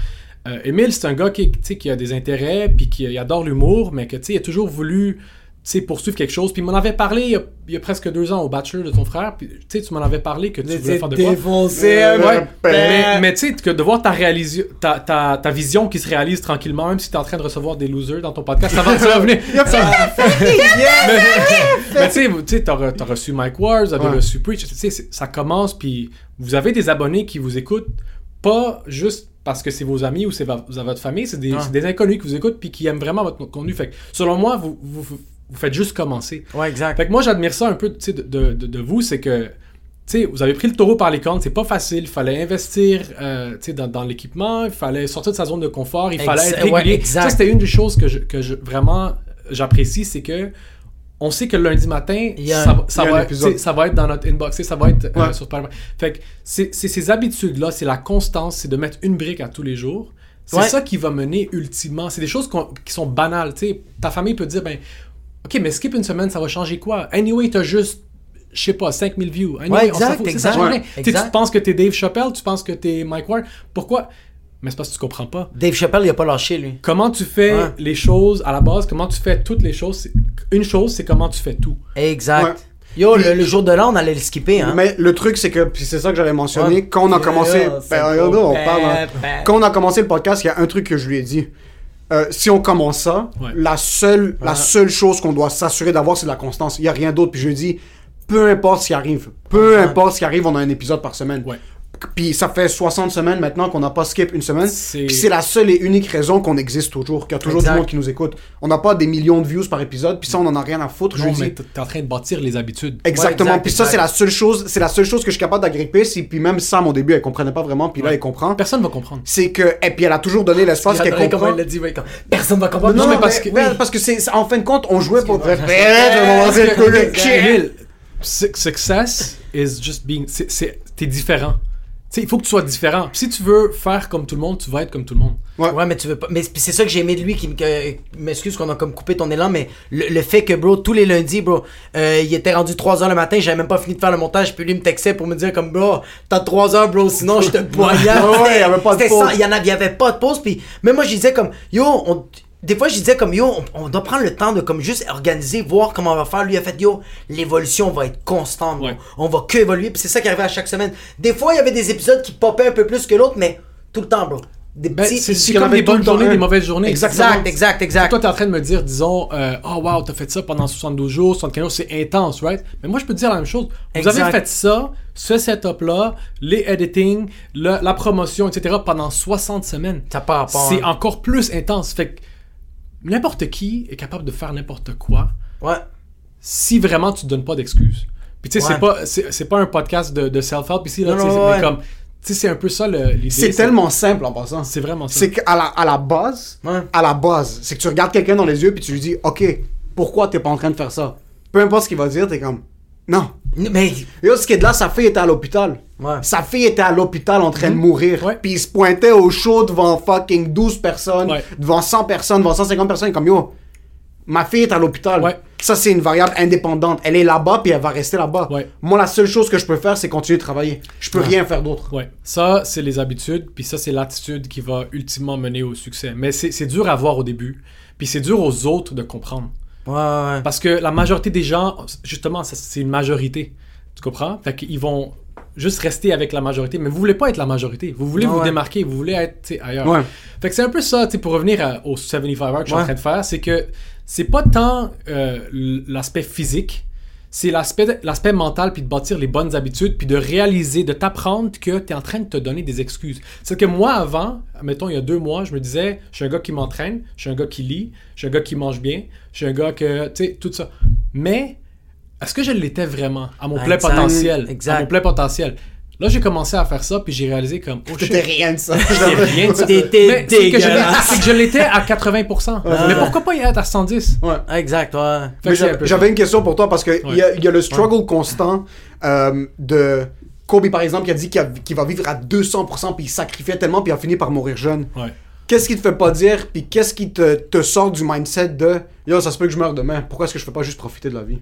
Euh, Émile, c'est un gars qui, qui a des intérêts, puis qui adore l'humour, mais que tu sais, il a toujours voulu sais, poursuivre quelque chose. Puis il m'en avait parlé il y, a, il y a presque deux ans au bachelor de ton frère. Puis tu sais, tu m'en avais parlé que tu voulais faire de quoi. défoncé, Euh, ouais. Mais, mais tu sais, que de voir ta, ta, ta, ta vision qui se réalise tranquillement, même si tu es en train de recevoir des losers dans ton podcast, ça va, <laughs> ça va venir. Ça- mais mais tu sais, vous- tu sais, t'as t'as reçu Mike Wars, vous avez Ouais. reçu Preach, tu sais, ça commence, puis vous avez des abonnés qui vous écoutent, pas juste parce que c'est vos amis ou c'est va- vous avez votre famille, c'est des, Ouais. c'est des inconnus qui vous écoutent puis qui aiment vraiment votre contenu. Fait que, selon moi, vous, vous, vous- faites juste commencer. Ouais, exact. Fait que moi, j'admire ça un peu tu sais, de, de, de- de vous, c'est que tu sais, vous avez pris le taureau par les cornes, c'est pas facile, il fallait investir euh, tu sais, dans, dans l'équipement, il fallait sortir de sa zone de confort, il fallait être régulier. ouais, exact. ça, c'était une des choses que, je, que je, vraiment j'apprécie, c'est que on sait que le lundi matin, ça, va- ça va, ça être dans notre inbox, ça va être euh, Ouais. sur Spotify. Fait que c'est c'est ces habitudes-là, c'est la constance, c'est de mettre une brique à tous les jours. C'est Ouais. ça qui va mener ultimement. C'est des choses qui sont banales. Tu sais, ta famille peut dire, ben, ok, mais skip une semaine, ça va changer quoi? Anyway, t'as juste, je sais pas, 5000 views. Anyway, Ouais, on exact, sais, exact. ça Ouais. Exact. Tu penses que t'es Dave Chappelle, tu penses que t'es Mike Ward. Pourquoi? Mais c'est parce que tu comprends pas. Dave Chappelle, il a pas lâché, lui. Comment tu fais Ouais. les choses à la base, comment tu fais toutes les choses? Une chose, c'est comment tu fais tout. Exact. Ouais. Yo, le, le jour de l'an, on allait le skipper, hein. Mais le truc, c'est que, puis c'est ça que j'avais mentionné, Ouais. quand on a commencé, ben, on parle, hein. Quand on a commencé le podcast, il y a un truc que je lui ai dit. Euh, si on commence ça, Ouais. la seule, la seule chose qu'on doit s'assurer d'avoir, c'est la constance. Il y a rien d'autre. Puis je dit, peu importe ce qui arrive, peu importe ce qui arrive, on a un épisode par semaine. Ouais. Puis ça fait 60 semaines maintenant qu'on n'a pas skip une semaine. C'est- Puis c'est la seule et unique raison qu'on existe toujours, qu'il y a toujours Exact. du monde qui nous écoute. On n'a pas des millions de views par épisode, puis ça, on en a rien à foutre. je Non, lui mais dis, t'es en train de bâtir les habitudes. Exactement. Ouais, exact, puis ça, c'est la seule chose, c'est la seule chose que je suis capable d'agripper. Puis même Sam, au début, elle comprenait pas vraiment. Puis là, elle comprend. Personne va comprendre. C'est que, et puis elle a toujours donné l'espace qu'elle comprend. il l'a dit, ouais, comme- Personne va comprendre. Non, mais mais parce que- oui. parce que c'est, en fin de compte, on jouait pour. <laughs> Success is just being. c'est- c'est- T'es différent. Tu sais, il faut que tu sois différent. Puis si tu veux faire comme tout le monde, tu vas être comme tout le monde. Ouais. mais tu veux pas. Mais c'est ça que j'ai aimé de lui qui M'excuse qu'on a comme coupé ton élan, mais le, le fait que, bro, tous les lundis, bro, euh, il était rendu 3h le matin, j'avais même pas fini de faire le montage, puis lui me textait pour me dire, comme, bro, t'as 3h, bro, sinon je te <laughs> poignarde. Ouais, ouais, il y avait pas de pause. ça, Il y en avait, il y avait pas de pause, puis même moi, je disais, comme, yo, on- Des fois, je disais comme yo, on, on doit prendre le temps de comme juste organiser, voir comment on va faire. Lui a fait yo, l'évolution va être constante. Ouais. On va que évoluer, puis c'est ça qui arrivait à chaque semaine. Des fois, il y avait des épisodes qui popaient un peu plus que l'autre, mais tout le temps, bro. Des Ben, petits. c'est qu'il c'est comme avait des bonnes journées, un. des mauvaises journées. Exact, exact, exact. Toi, t'es en train de me dire, disons, euh, oh wow, t'as fait ça pendant 72 jours, 75 jours, c'est intense, right? Mais moi, je peux te dire la même chose. Vous Exact. avez fait ça, ce setup-là, les editing, le- la promotion, etc., pendant 60 semaines. Ça part pas. C'est hein. encore plus intense. Fait que n'importe qui est capable de faire n'importe quoi Ouais. si vraiment tu te donnes pas d'excuses. Puis tu sais, Ouais. c'est pas, c'est, c'est pas un podcast de, de self-help ici, là, Non, mais comme, tu sais, c'est un peu ça le- l'idée. C'est tellement simple en passant. C'est vraiment ça. C'est qu'à la, à la base, Ouais. à la base, c'est que tu regardes quelqu'un dans les yeux puis tu lui dis, ok, pourquoi t'es pas en train de faire ça? Peu importe ce qu'il va dire, t'es comme, non. Mais. Yo, ce qui est de là, sa fille était à l'hôpital. Ouais. Sa fille était à l'hôpital en train de mourir. Ouais. Puis il se pointait au show devant fucking 12 personnes, Ouais. devant 100 personnes, devant 150 personnes, comme yo. Ma fille est à l'hôpital. Ça, c'est une variable indépendante. Elle est là-bas, puis elle va rester là-bas. Moi, la seule chose que je peux faire, c'est continuer de travailler. Je peux rien faire d'autre. Ouais, ça, c'est les habitudes, puis ça, c'est l'attitude qui va ultimement mener au succès. Mais c'est dur à voir au début, puis c'est dur aux autres de comprendre. Ouais, ouais. Parce que la majorité des gens, justement, c'est une majorité. Tu comprends? Fait qu'ils vont juste rester avec la majorité, mais vous voulez pas être la majorité. Vous voulez Ouais, vous démarquer, vous voulez être ailleurs. Ouais. Fait que c'est un peu ça, pour revenir à- au 75 Hour que je suis en train de faire, c'est que c'est pas tant euh, l'aspect physique, c'est l'aspect l'aspect mental, puis de bâtir les bonnes habitudes, puis de réaliser, de t'apprendre que tu es en train de te donner des excuses. C'est que moi, avant, mettons, il y a deux mois, je me disais, je suis un gars qui m'entraîne, je suis un gars qui lit, je suis un gars qui mange bien, je suis un gars que, tu sais, tout ça. Mais, est-ce que je l'étais vraiment à mon plein potentiel? Exact. À mon plein potentiel. Là, j'ai commencé à faire ça, puis j'ai réalisé comme, oh rien de ça. c'est rien de ça. T'étais c'est que je l'ai- dégueulasse. c'est que je l'étais à 80%. Mais pourquoi pas y être à 110? Ouais. Exact, ouais. J'avais une question pour toi parce que il y, a, il y a le struggle constant euh, de Kobe par exemple qui a dit qu'il qu'il va vivre à 200% puis il sacrifiait tellement puis il a fini par mourir jeune. Ouais. Qu'est-ce qui te fait pas dire puis qu'est-ce qui te, te sort du mindset de yo ça se peut que je meure demain? Pourquoi est-ce que je fais pas juste profiter de la vie?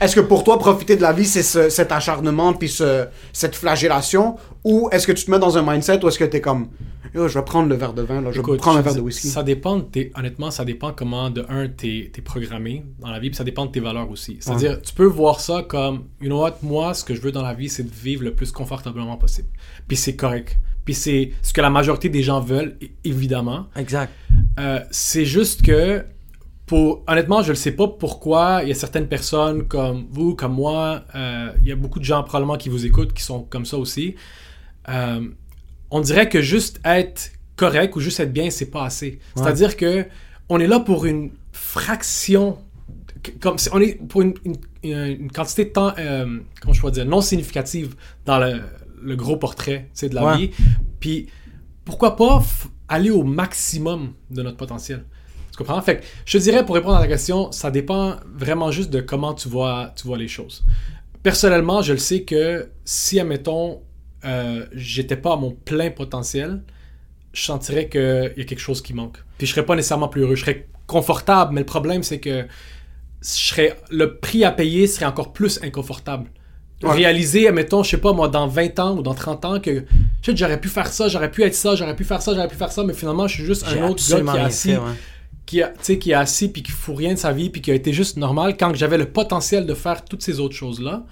Est-ce que pour toi profiter de la vie c'est ce- cet acharnement puis ce, cette flagellation? Ou est-ce que tu te mets dans un mindset où est-ce que t'es comme yo je vais prendre le verre de vin là je vais prendre un verre de whisky? Ça dépend, honnêtement, ça dépend comment, de un, t'es es programmé dans la vie, puis ça dépend de tes valeurs aussi. C'est-à-dire, tu peux voir ça comme, you know what, moi, ce que je veux dans la vie, c'est de vivre le plus confortablement possible. Puis c'est correct. Puis c'est ce que la majorité des gens veulent, évidemment. Exact. Euh, c'est juste que, pour, honnêtement, je ne sais pas pourquoi il y a certaines personnes comme vous, comme moi, euh, il y a beaucoup de gens probablement qui vous écoutent qui sont comme ça aussi. Euh, on dirait que juste être correct ou juste être bien, c'est pas assez. C'est-à-dire que on est là pour une fraction, comme si- on est pour une, une- une- une quantité de temps, euh, comment je pourrais dire, non significative dans le, le gros portrait de la Ouais. vie. Puis pourquoi pas aller au maximum de notre potentiel? Comprends? Fait que je te dirais, pour répondre à ta question, ça dépend vraiment juste de comment tu vois, tu vois les choses. Personnellement, je le sais que si, admettons, euh, j'étais pas à mon plein potentiel, je sentirais qu'il y a quelque chose qui manque. Puis je serais pas nécessairement plus heureux. Je serais confortable, mais le problème, c'est que je serais, le prix à payer serait encore plus inconfortable. Ouais. Réaliser, admettons, je sais pas, moi, dans 20 ans ou dans 30 ans, que j'aurais pu faire ça, j'aurais pu être ça, j'aurais pu faire ça, j'aurais pu faire ça, mais finalement, je suis juste un autre gars qui est assis, fait, ouais. Qui, a, qui est assis puis qui fout rien de sa vie puis qui a été juste normal quand j'avais le potentiel de faire toutes ces autres choses-là.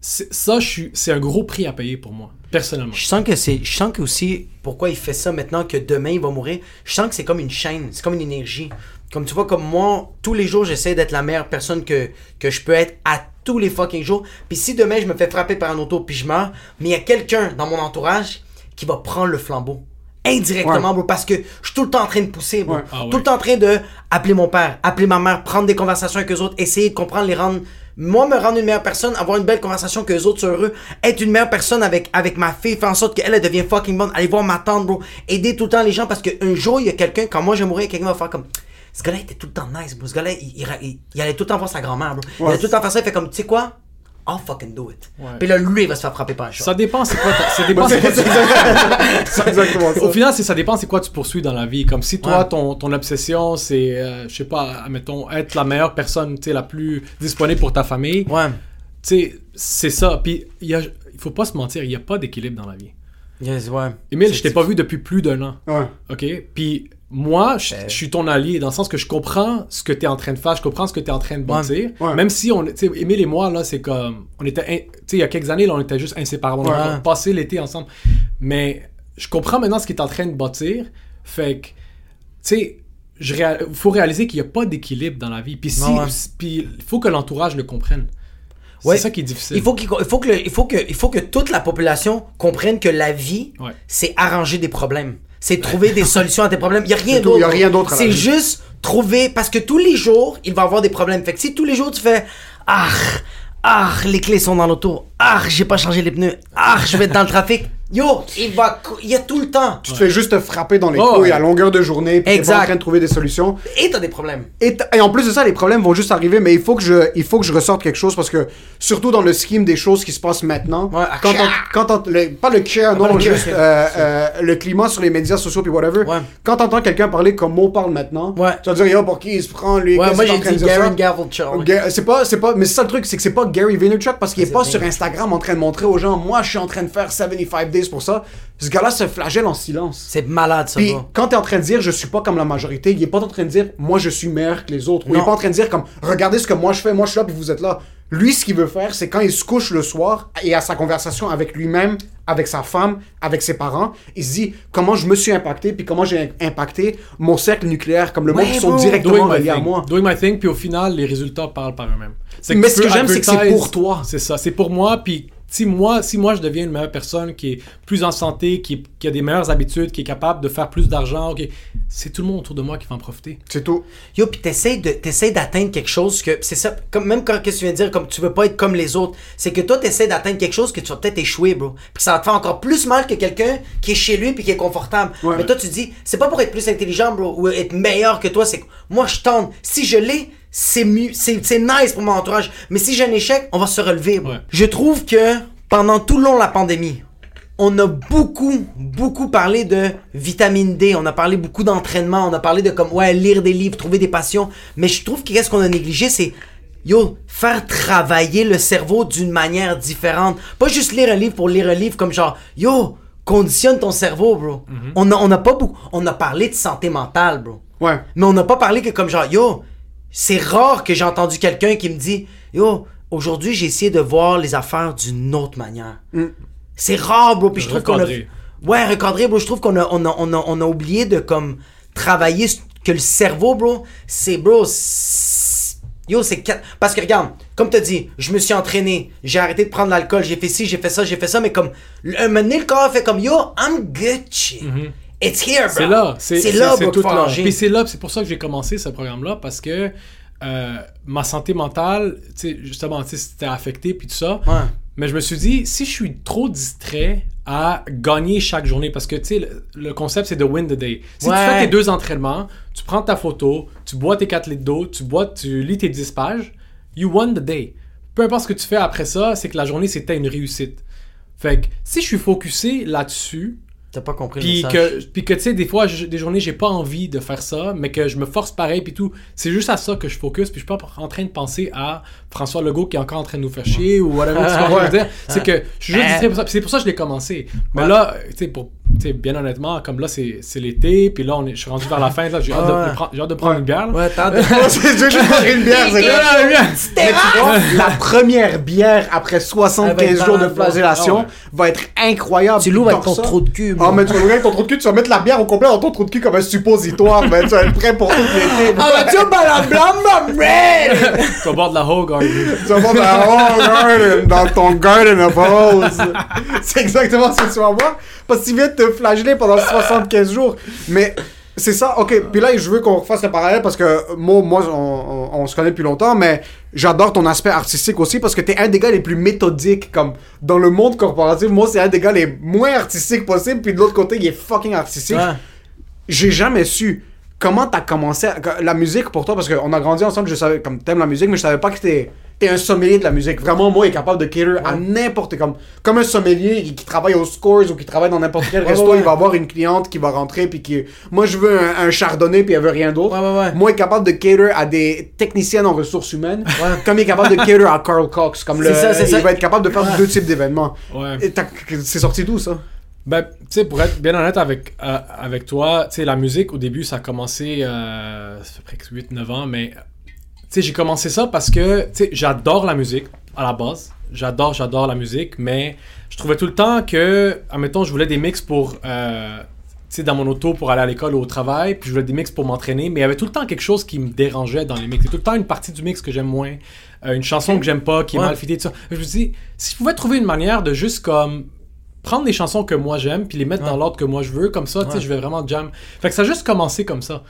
C'est- Ça, c'est un gros prix à payer pour moi, personnellement. Je sens que c'est. Je sens que aussi pourquoi il fait ça maintenant que demain il va mourir. Je sens que c'est comme une chaîne, c'est comme une énergie. Comme tu vois, comme moi, tous les jours j'essaie d'être la meilleure personne que, que je peux être à tous les fucking jours. Puis si demain je me fais frapper par un auto puis je meurs, mais il y a quelqu'un dans mon entourage qui va prendre le flambeau. Indirectement, Ouais. bro, parce que je suis tout le temps en train de pousser, bro. Ouais. Ah. Tout le temps en train de appeler mon père, appeler ma mère, prendre des conversations avec eux autres, essayer de comprendre, les rendre. Moi, me rendre une meilleure personne, avoir une belle conversation que les autres soient heureux, être une meilleure personne avec, avec ma fille, faire en sorte qu'elle elle devienne fucking bonne, aller voir ma tante, bro, aider tout le temps les gens parce qu'un jour, il y a quelqu'un, quand moi je mourir, quelqu'un va faire comme. Ce gars-là était tout le temps nice, bro. Ce gars-là, il, il- il- il allait tout le temps voir sa grand-mère, bro. Il allait tout le temps faire ça, il fait comme, tu sais quoi? I'll fucking do it. Ouais. Puis là, lui, il va se faire frapper par un chat. Ça dépend, c'est quoi, ta- ça dépend, c'est quoi tu- <laughs> exactement ça. Au final, c'est ça dépend c'est quoi tu poursuis dans la vie. Comme si toi, Ouais. ton, ton obsession, c'est, euh, je sais pas, admettons, être la meilleure personne, tu sais, la plus disponible pour ta famille. Ouais. Tu sais, c'est ça. Puis, il y a- il faut pas se mentir, il n'y a pas d'équilibre dans la vie. Yes, ouais. Emile, je t'ai pas vu depuis plus d'un an. Ouais. OK? Puis moi, je, je suis ton allié dans le sens que je comprends ce que tu es en train de faire, je comprends ce que tu es en train de bâtir. Ouais. Même si on, tu sais, Emile et moi, là, c'est comme, on était, in- tu sais, il y a quelques années, là, on était juste inséparables. On a Ouais. passé l'été ensemble. Mais je comprends maintenant ce qu'il est en train de bâtir. Fait que, tu sais, réa- faut réaliser qu'il n'y a pas d'équilibre dans la vie. Puis si, Ouais, ouais. il faut que l'entourage le comprenne. Ouais. C'est ça qui est difficile. Il faut, qu'il- il, faut que le- il, faut que, il faut que toute la population comprenne que la vie, Ouais. c'est arranger des problèmes. C'est trouver des solutions à tes problèmes. Il n'y a rien d'autre. il a rien d'autre C'est juste trouver. Parce que tous les jours, il va y avoir des problèmes. Fait que si tous les jours tu fais Ah, ah, les clés sont dans l'auto. Ah, j'ai pas changé les pneus. Ah, je vais être dans le trafic. Yo, il va. Il y a tout le temps. Tu te fais juste te frapper dans les Oh, couilles ouais. à longueur de journée, puis t'es pas Exact. en train de trouver des solutions. Et t'as des problèmes. Et, t- et en plus de ça, les problèmes vont juste arriver, mais il faut que je, il faut que je ressorte quelque chose parce que, surtout dans le scheme des choses qui se passent maintenant, Ouais, quand on, quand on- le- pas le care, non, le care. juste euh, euh, le climat sur les médias sociaux puis whatever. Ouais. Quand t'entends quelqu'un parler comme Mo parle maintenant, Ouais. tu vas dire, yo, pour qui il se prend, lui, Ouais, qu'est-ce moi qu'il est j'ai en train de dit dire ça? Gary Gavelchuk. Ga- C'est pas, c'est pas, mais c'est ça le truc, c'est que c'est pas Gary Vaynerchuk parce qu'il est C'est pas vrai. sur Instagram en train de montrer aux gens, moi je suis en train de faire 75 days pour ça. Ce gars-là se flagelle en silence. C'est malade ça, Puis quand t'es en train de dire je suis pas comme la majorité, il est pas en train de dire moi je suis meilleur que les autres. Il est pas en train de dire comme regardez ce que moi je fais, moi je suis là puis vous êtes là. Lui ce qu'il veut faire c'est quand il se couche le soir et à sa conversation avec lui-même, avec sa femme, avec ses parents, il se dit comment je me suis impacté puis comment j'ai impacté mon cercle nucléaire comme le monde qui sont directement reliés à moi. Doing my thing, puis au final, les résultats parlent par eux-mêmes. Mais ce que j'aime, c'est que c'est pour toi. C'est ça, c'est pour moi, puis si moi, si moi je deviens une meilleure personne qui est plus en santé, qui, qui a des meilleures habitudes, qui est capable de faire plus d'argent, ok, c'est tout le monde autour de moi qui va en profiter. C'est tout. Yo, puis t'essayes de, t'essayes d'atteindre quelque chose que, c'est ça, comme, même quand, que tu viens de dire, comme tu veux pas être comme les autres, c'est que toi, t'essaies d'atteindre quelque chose que tu vas peut-être échouer, bro. Puis ça va te faire encore plus mal que quelqu'un qui est chez lui puis qui est confortable. Ouais. Mais toi, tu dis, c'est pas pour être plus intelligent, bro, ou être meilleur que toi, c'est que moi, je tente. Si je l'ai, c'est mieux, c'est, c'est nice pour mon entourage. Mais si j'ai un échec, on va se relever. Ouais. Je trouve que pendant tout le long de la pandémie, on a beaucoup, beaucoup parlé de vitamine D, on a parlé beaucoup d'entraînement, on a parlé de comme, ouais, lire des livres, trouver des passions. Mais je trouve que qu'est-ce qu'on a négligé, c'est, yo, faire travailler le cerveau d'une manière différente. Pas juste lire un livre pour lire un livre comme genre, yo, conditionne ton cerveau, bro. On a, on a pas beaucoup, on a parlé de santé mentale, bro. Ouais. Mais on n'a pas parlé que comme genre, yo, c'est rare que j'ai entendu quelqu'un qui me dit, yo, aujourd'hui j'ai essayé de voir les affaires d'une autre manière. C'est rare, bro. Puis je trouve qu'on a. Recadré. Ouais, recadré, bro. Je trouve qu'on a, on a, on a, on a oublié de comme travailler que le cerveau, bro, c'est, bro, c'est- Yo, c'est Parce que regarde, comme t'as dit, je me suis entraîné, j'ai arrêté de prendre l'alcool, j'ai fait ci, j'ai fait ça, j'ai fait ça, mais comme. Un moment donné, le corps fait comme Yo, I'm good shit. It's here, bro. C'est là, c'est là, c'est tout là. Puis c'est là, c'est pour ça que j'ai commencé ce programme-là parce que euh, ma santé mentale, tu sais, justement, tu sais, c'était affecté puis tout ça. Ouais. Mais je me suis dit, si je suis trop distrait à gagner chaque journée parce que tu sais le, le concept c'est de win the day. Si Ouais. tu fais tes deux entraînements, tu prends ta photo, tu bois tes 4 litres d'eau, tu bois tu lis tes 10 pages, you won the day. Peu importe ce que tu fais après ça, c'est que la journée c'était une réussite. Fait que si je suis focusé là-dessus, T'as pas compris le puis message. que, puis que tu sais, des fois, je- des journées, j'ai pas envie de faire ça, mais que je me force pareil, puis tout. C'est juste à ça que je focus, puis je suis pas en train de penser à François Legault qui est encore en train de nous faire chier ou whatever. <laughs> C'est que je suis juste distrait pour ça. Puis c'est pour ça que je l'ai commencé. Mais là, tu sais, pour. Tu sais, bien honnêtement, comme là, c'est c'est l'été, puis là, on est, je suis rendu vers la fin, là, j'ai hâte, de- Ouais. de prendre- j'ai hâte de prendre une bière. là. Ouais, t'as hâte de- <laughs> boire une bière, c'est. Ah, vois, la première bière après Elle va 75 être jours de flagellation Ah ouais. va être incroyable. Tu l'ouvres avec ton trou de cul. Ah, mais tu vas l'ouvrir avec ton trou de cul, tu vas mettre la bière au complet dans ton trou de cul comme un suppositoire, mais tu vas être prêt pour tout l'été. Ah, bah, tu vas la blanc, red! Tu vas boire de la Hogarth. Tu vas voir dans la whole garden, dans ton garden of roses. <laughs> C'est exactement ce que tu vas voir. Parce que tu viens de te flageller pendant 75 jours. Mais c'est ça, ok. Puis là, je veux qu'on refasse le parallèle parce que moi, moi on, on- on se connaît depuis longtemps, mais j'adore ton aspect artistique aussi parce que t'es un des gars les plus méthodiques. Comme dans le monde corporatif, moi, c'est un des gars les moins artistiques possible. Puis de l'autre côté, il est fucking artistique. Ouais. J'ai jamais su comment t'as commencé à- la musique pour toi parce qu'on a grandi ensemble je savais comme t'aimes la musique mais je savais pas que t'es un sommelier de la musique. Vraiment moi il est capable de cater à n'importe comme comme un sommelier qui travaille au Scores ou qui travaille dans n'importe quel Ouais, resto ouais, il va avoir une cliente qui va rentrer puis qui moi je veux un, un chardonnay puis elle veut rien d'autre. Moi il est capable de cater à des techniciennes en ressources humaines comme il est capable de cater à Carl Cox comme le C'est ça, il ça. va être capable de faire deux types d'événements. C'est sorti d'où ça? Ben, tu sais, pour être bien honnête avec, euh, avec toi, tu sais, la musique, au début, ça a commencé, euh, ça fait presque 8-9 ans, mais, tu sais, j'ai commencé ça parce que, tu sais, j'adore la musique, à la base. J'adore, j'adore la musique, mais je trouvais tout le temps que, admettons, je voulais des mix pour, euh, tu sais, dans mon auto pour aller à l'école ou au travail, puis je voulais des mix pour m'entraîner, mais il y avait tout le temps quelque chose qui me dérangeait dans les mix. Il y a tout le temps une partie du mix que j'aime moins, euh, une chanson que j'aime pas, qui est Ouais. mal fitée, tout ça. Je me suis dit, si je pouvais trouver une manière de juste comme prendre les chansons que moi j'aime puis les mettre dans l'ordre que moi je veux comme ça tu sais je vais vraiment jam. Fait que ça a juste commencé comme ça.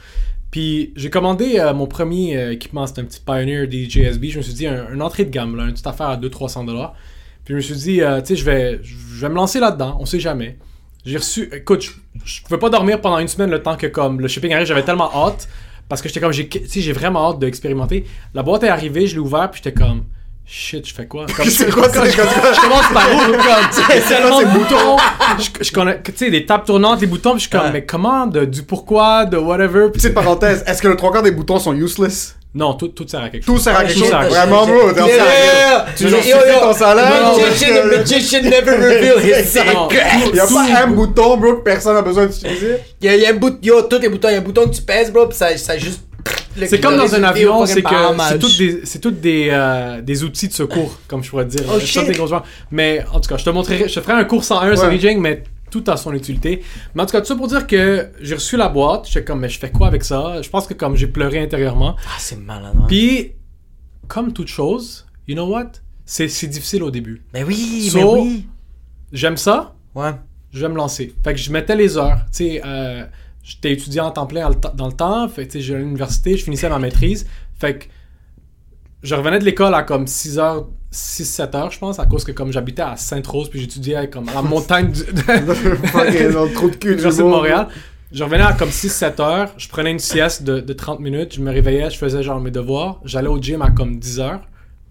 Puis j'ai commandé euh, mon premier euh, équipement c'était un petit Pioneer DJSB je me suis dit un, une entrée de gamme là, une petite affaire à 200-300 dollars. Puis je me suis dit euh, tu sais je vais je vais me lancer là-dedans on sait jamais. J'ai reçu écoute je, je pouvais pas dormir pendant une semaine le temps que comme le shipping arrive j'avais tellement hâte parce que j'étais comme j'ai j'ai vraiment hâte d'expérimenter. La boîte est arrivée je l'ai ouvert puis j'étais comme shit je fais quoi? <laughs> Comme C'est quoi ça? je commence par où comme sais, tellement de boutons je, je connais tu sais des tables tournantes les boutons puis je suis comme Ouais. mais comment? De, du pourquoi? De whatever petite parenthèse est-ce que le trois quarts des boutons sont useless? Non tout, tout sert à quelque Tout chose sert à quelque Tout chose. sert à quelque Vraiment, chose. bro. ça- yeah. Tu yo, ton salaire. parce magician, never reveal his <laughs> secret. tout- Il y a tout- pas un bouton, bro, que personne n'a besoin d'utiliser. Il y a, il y a un bout, yo, tous les boutons, il y a un bouton que tu pèses, bro, pis ça, ça juste. C'est comme dans un avion, c'est que c'est toutes des, c'est toutes des, euh, des outils de secours, comme je pourrais dire. Oh, Je shit. des grosses gens. Mais en tout cas, je te montrerai, je te ferai un cours 101 sur Ouais. DJing, mais tout a son utilité. Mais en tout cas, tout ça pour dire que j'ai reçu la boîte, j'étais comme, mais je fais quoi avec ça? Je pense que comme j'ai pleuré intérieurement. Ah, c'est malade, hein. Puis, comme toute chose, you know what? C'est c'est difficile au début. Mais oui, So- mais oui. J'aime ça, Ouais. je vais me lancer. Fait que je mettais les heures. Tu sais, euh, j'étais étudiant en temps plein dans le temps-. Fait que tu sais, j'allais à l'université, je finissais ma maîtrise. Fait que je revenais de l'école à comme 6 heures, 6-7 heures, je pense, à cause que comme j'habitais à Sainte-Rose, puis j'étudiais comme à la <laughs> montagne du- de <laughs> <laughs> Fucking dans le trou de cul de. Montréal. Je revenais à comme 6-7 heures, je prenais une sieste de, de 30 minutes, je me réveillais, je faisais genre mes devoirs, j'allais au gym à comme 10 heures,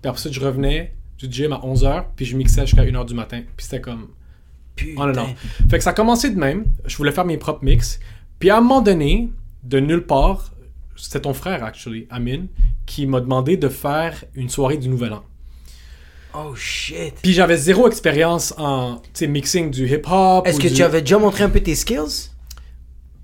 puis après ça, je revenais du gym à 11 heures, puis je mixais jusqu'à 1 heure du matin. Puis c'était comme Putain. Oh non, non. Fait que ça a commencé de même. Je voulais faire mes propres mix. Puis à un moment donné, de nulle part, c'était ton frère, actually, Amin, qui m'a demandé de faire une soirée du Nouvel An. Oh shit. Puis j'avais zéro expérience en mixing du hip-hop. Est-ce que du- tu avais déjà montré un peu tes skills?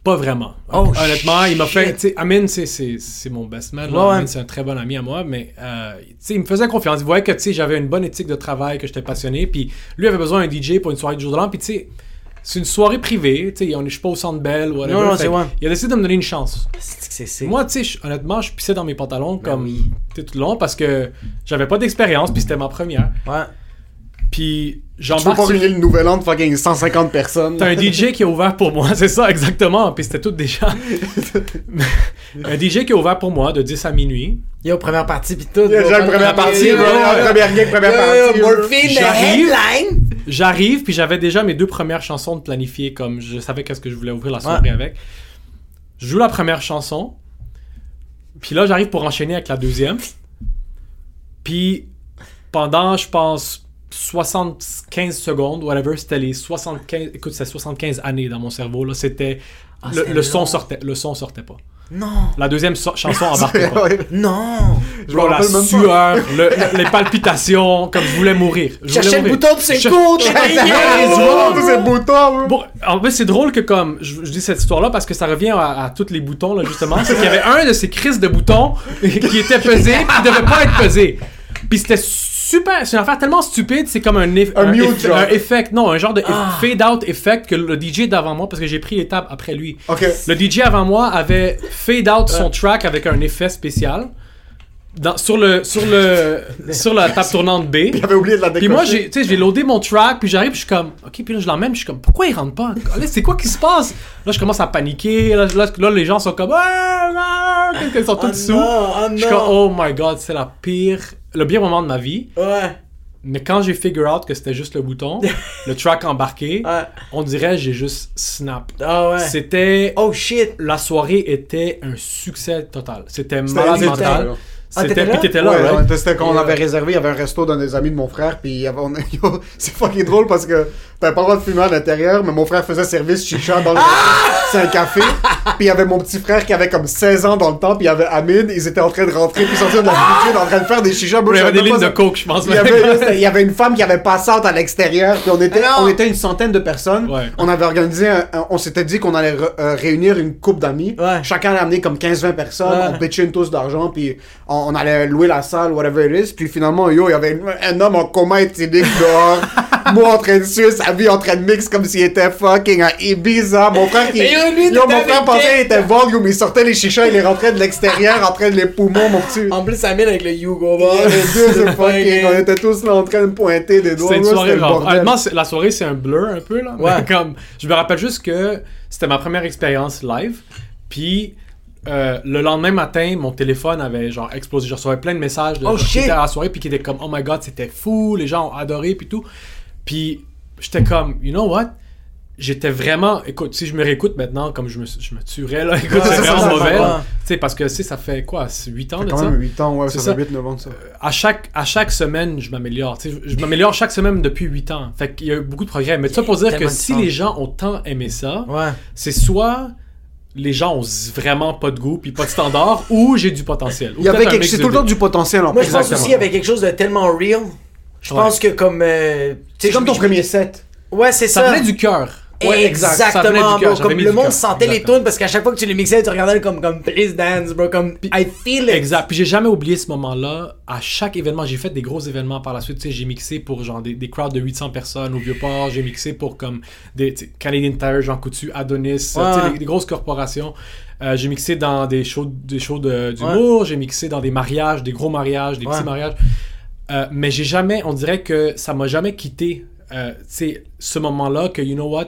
Pas vraiment. Oh, Honnêtement, il m'a fait. Amin, c'est- mon best man. Ouais, c'est un très bon ami à moi. Mais euh, il me faisait confiance. Il voyait que j'avais une bonne éthique de travail, que j'étais passionné. Puis lui avait besoin d'un DJ pour une soirée du jour de l'an. Puis tu sais, c'est une soirée privée. Tu sais, on est- je suis pas au centre belle ou whatever. Non, non, c'est ouais. Il a décidé de me donner une chance. C'est. Moi, tu sais, honnêtement, je pissais dans mes pantalons comme Ben oui. tu sais, tout le long parce que j'avais pas d'expérience. Puis c'était ma première. Ouais. Puis Tu peux j'embarque. pas sur- le nouvel an de fucking 150 personnes. T'as un <laughs> DJ qui est ouvert pour moi, <laughs> c'est ça exactement. Puis c'était tout déjà. <laughs> un DJ qui est ouvert pour moi de 10 à minuit. Yo, première partie pis tout. Il y a bro. déjà une première partie, Yo, bro. yo, yo. La première gig, première Yo, yo, partie. Morphine, J'arrive. headline. J'arrive, puis j'avais déjà mes deux premières chansons de planifiées, comme je savais qu'est-ce que je voulais ouvrir la soirée avec. Je joue la première chanson, puis là, j'arrive pour enchaîner avec la deuxième. Puis pendant, je pense, 75 secondes, whatever, c'était les 75... Écoute, c'est 75 années dans mon cerveau, là. C'était... le, c'était le son sortait, le son sortait pas. Non. La deuxième so- chanson embarquait pas. <laughs> Non. Je me la sueur, le- le- les palpitations, comme je voulais mourir. Je Cherchais le bouton de ses Je- côtes. Oh, tous ces boutons. Bon, en fait, c'est drôle que comme je, je dis cette histoire-là parce que ça revient à, à tous les boutons là justement, c'est qu'il y avait un de ces crises de boutons <laughs> qui était pesé, qui devait pas être pesé. Puis c'était super, c'est une affaire tellement stupide, c'est comme un, eff- Un mute, eff- genre. un effect, non, un genre de Ah. fade out effect que le DJ d'avant moi parce que j'ai pris l'étape après lui. Ok. Le DJ avant moi avait fade out son track avec un effet spécial dans, sur le sur le sur la table tournante B. J'avais oublié de la Puis décocher. moi, j'ai, tu sais, j'ai loadé mon track, puis j'arrive, puis je suis comme, ok, puis là, je l'emmène, puis je suis comme, pourquoi il rentre pas? C'est quoi qui se passe? Là, je commence à paniquer, là, là, là, les gens sont comme, ah, ah, ils sont tous Oh sous. non, oh Je suis comme, oh my god, c'est la pire, le pire moment de ma vie. Ouais. Mais quand j'ai figure out que c'était juste le bouton, <laughs> le track embarqué, Ouais. on dirait j'ai juste snap. Ah ouais. C'était, Oh shit. la soirée était un succès total. C'était C'était malade mental. Ah, C'était, t'étais là? puis t'étais là, Ouais, right? ouais, c'était quand on Et, avait euh, réservé, il y avait un resto d'un des amis de mon frère, puis il y avait- on- <laughs> c'est fucking drôle parce que t'avais pas le droit de fumer à l'intérieur, mais mon frère faisait service chicha dans le Ah! C'est un café. Puis il y avait mon petit frère qui avait comme 16 ans dans le temps, puis il y avait Amine, ils étaient en train de rentrer, puis sortir de la cuisine, en train de faire des chichas. Bro, Il y avait des lignes de coke, je pense. Il y, avait, il y avait une femme qui avait passé out à l'extérieur, puis on était, Ah on était une centaine de personnes. Ouais. On avait organisé, un- un- on s'était dit qu'on allait re- euh, réunir une coupe d'amis. Ouais. Chacun allait amener comme 15-20 personnes, Ouais. on pitchait une tous d'argent, puis on, on allait louer la salle, whatever it is. Puis finalement, yo, il y avait un homme en coma éthylique dehors. <laughs> Moi en train de suer sa vie, en train de mix comme s'il était fucking à Ibiza. Mon frère qui. Yo, lui, yo, mon frère pensait qui? qu'il était volume, il sortait les chichas, il les rentrait de l'extérieur, en train de les poumons, mon petit. En plus, ça mène avec le Hugo Boss. Les <laughs> deux, c'est fucking. On était tous là en train de pointer des doigts. C'était une soirée bordel. Honnêtement, c'est- la soirée, c'est un blur un peu, là. Ouais. Mais <laughs> comme, je me rappelle juste que c'était ma première expérience live. Puis, euh, le lendemain matin, mon téléphone avait genre explosé. Je recevais plein de messages de Oh, gens qui étaient à la soirée, puis qui étaient comme, oh my god, c'était fou, les gens ont adoré, puis tout. Puis, j'étais comme, you know what? J'étais vraiment. Écoute, si je me réécoute maintenant, comme je me, je me tuerais, là. <laughs> Écoute, Ouais, c'est vraiment ça, ça, mauvais. Tu sais, parce que, tu sais, ça fait quoi? 8 ans Ça de fait ça? quand même 8 ans, ouais, C'est ça fait 8-9 ans, ça. à chaque, à chaque semaine, je m'améliore. Tu sais, Je, je m'améliore chaque semaine depuis 8 ans. Fait qu'il y a eu beaucoup de progrès. Mais ça pour dire que si les gens ont tant aimé ça, Ouais. c'est soit les gens ont vraiment pas de goût puis pas de standard, <laughs> ou j'ai du potentiel. Il y avait quelque c'est tout le temps deux. du potentiel en Moi, je pense aussi qu'il y avait quelque chose de tellement real. Je Ouais. pense que comme. euh, tu sais, C'est comme ton premier set. Ouais, c'est Ça ça. venait du cœur. Ouais, exact. Exactement, bro. Comme le monde sentait les tunes parce qu'à chaque fois que tu les mixais, tu regardais comme, comme Please Dance, bro. Comme I feel it. Exact. Puis j'ai jamais oublié ce moment-là. À chaque événement, j'ai fait des gros événements par la suite. Tu sais, j'ai mixé pour genre des, des crowds de 800 personnes au Vieux-Port. J'ai mixé pour comme des Canadian Tire, Jean Coutu, Adonis, tu sais, Ouais. des, des grosses corporations. Euh, j'ai mixé dans des shows, des shows de- d'humour. J'ai mixé dans des mariages, des gros mariages, des Ouais. petits mariages. Euh, mais j'ai jamais, on dirait que ça m'a jamais quitté. euh, ce moment-là que you know what,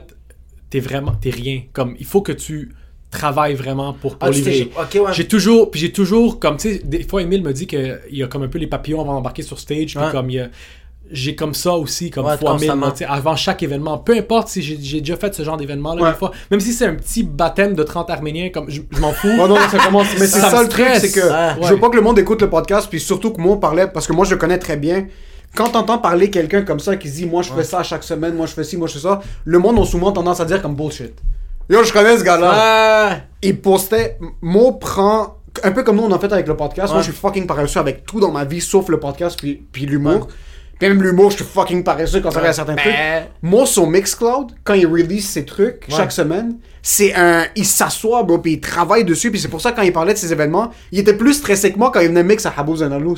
t'es vraiment, t'es rien. Comme il faut que tu travailles vraiment pour, pour Ah, livrer. Ok, ouais. J'ai toujours, puis j'ai toujours, comme tu sais, des fois Emile me dit qu'il y a comme un peu les papillons avant d'embarquer sur stage, puis comme il y a- j'ai comme ça aussi, comme Ouais, fois mille, avant chaque événement. Peu importe si j'ai déjà fait ce genre d'événement là Ouais. des fois, même si c'est un petit baptême de 30 Arméniens, comme je, je m'en fous. <laughs> Oh non, ça commence. Mais c'est Ça le truc, c'est que Ouais. je veux pas que le monde écoute le podcast, puis surtout que moi on parlait, parce que moi je le connais très bien. Quand t'entends parler quelqu'un comme ça qui dit moi je fais ça chaque semaine, moi je fais ci, moi je fais ça, le monde a souvent tendance à dire comme bullshit. Yo, je connais ce gars-là. Ah, Il postait, Mo prend, un peu comme nous on a fait avec le podcast, moi je suis fucking paresseux avec tout dans ma vie sauf le podcast puis, puis l'humour. Puis même l'humour, je suis fucking paresseux quand ça arrive à certains trucs. Ben. Moi, sur Mixcloud, quand il release ses trucs chaque semaine, c'est un. Il s'assoit, bro, puis il travaille dessus, puis c'est pour ça que quand il parlait de ces événements, il était plus stressé que moi quand il venait mix à Habou Zanalous.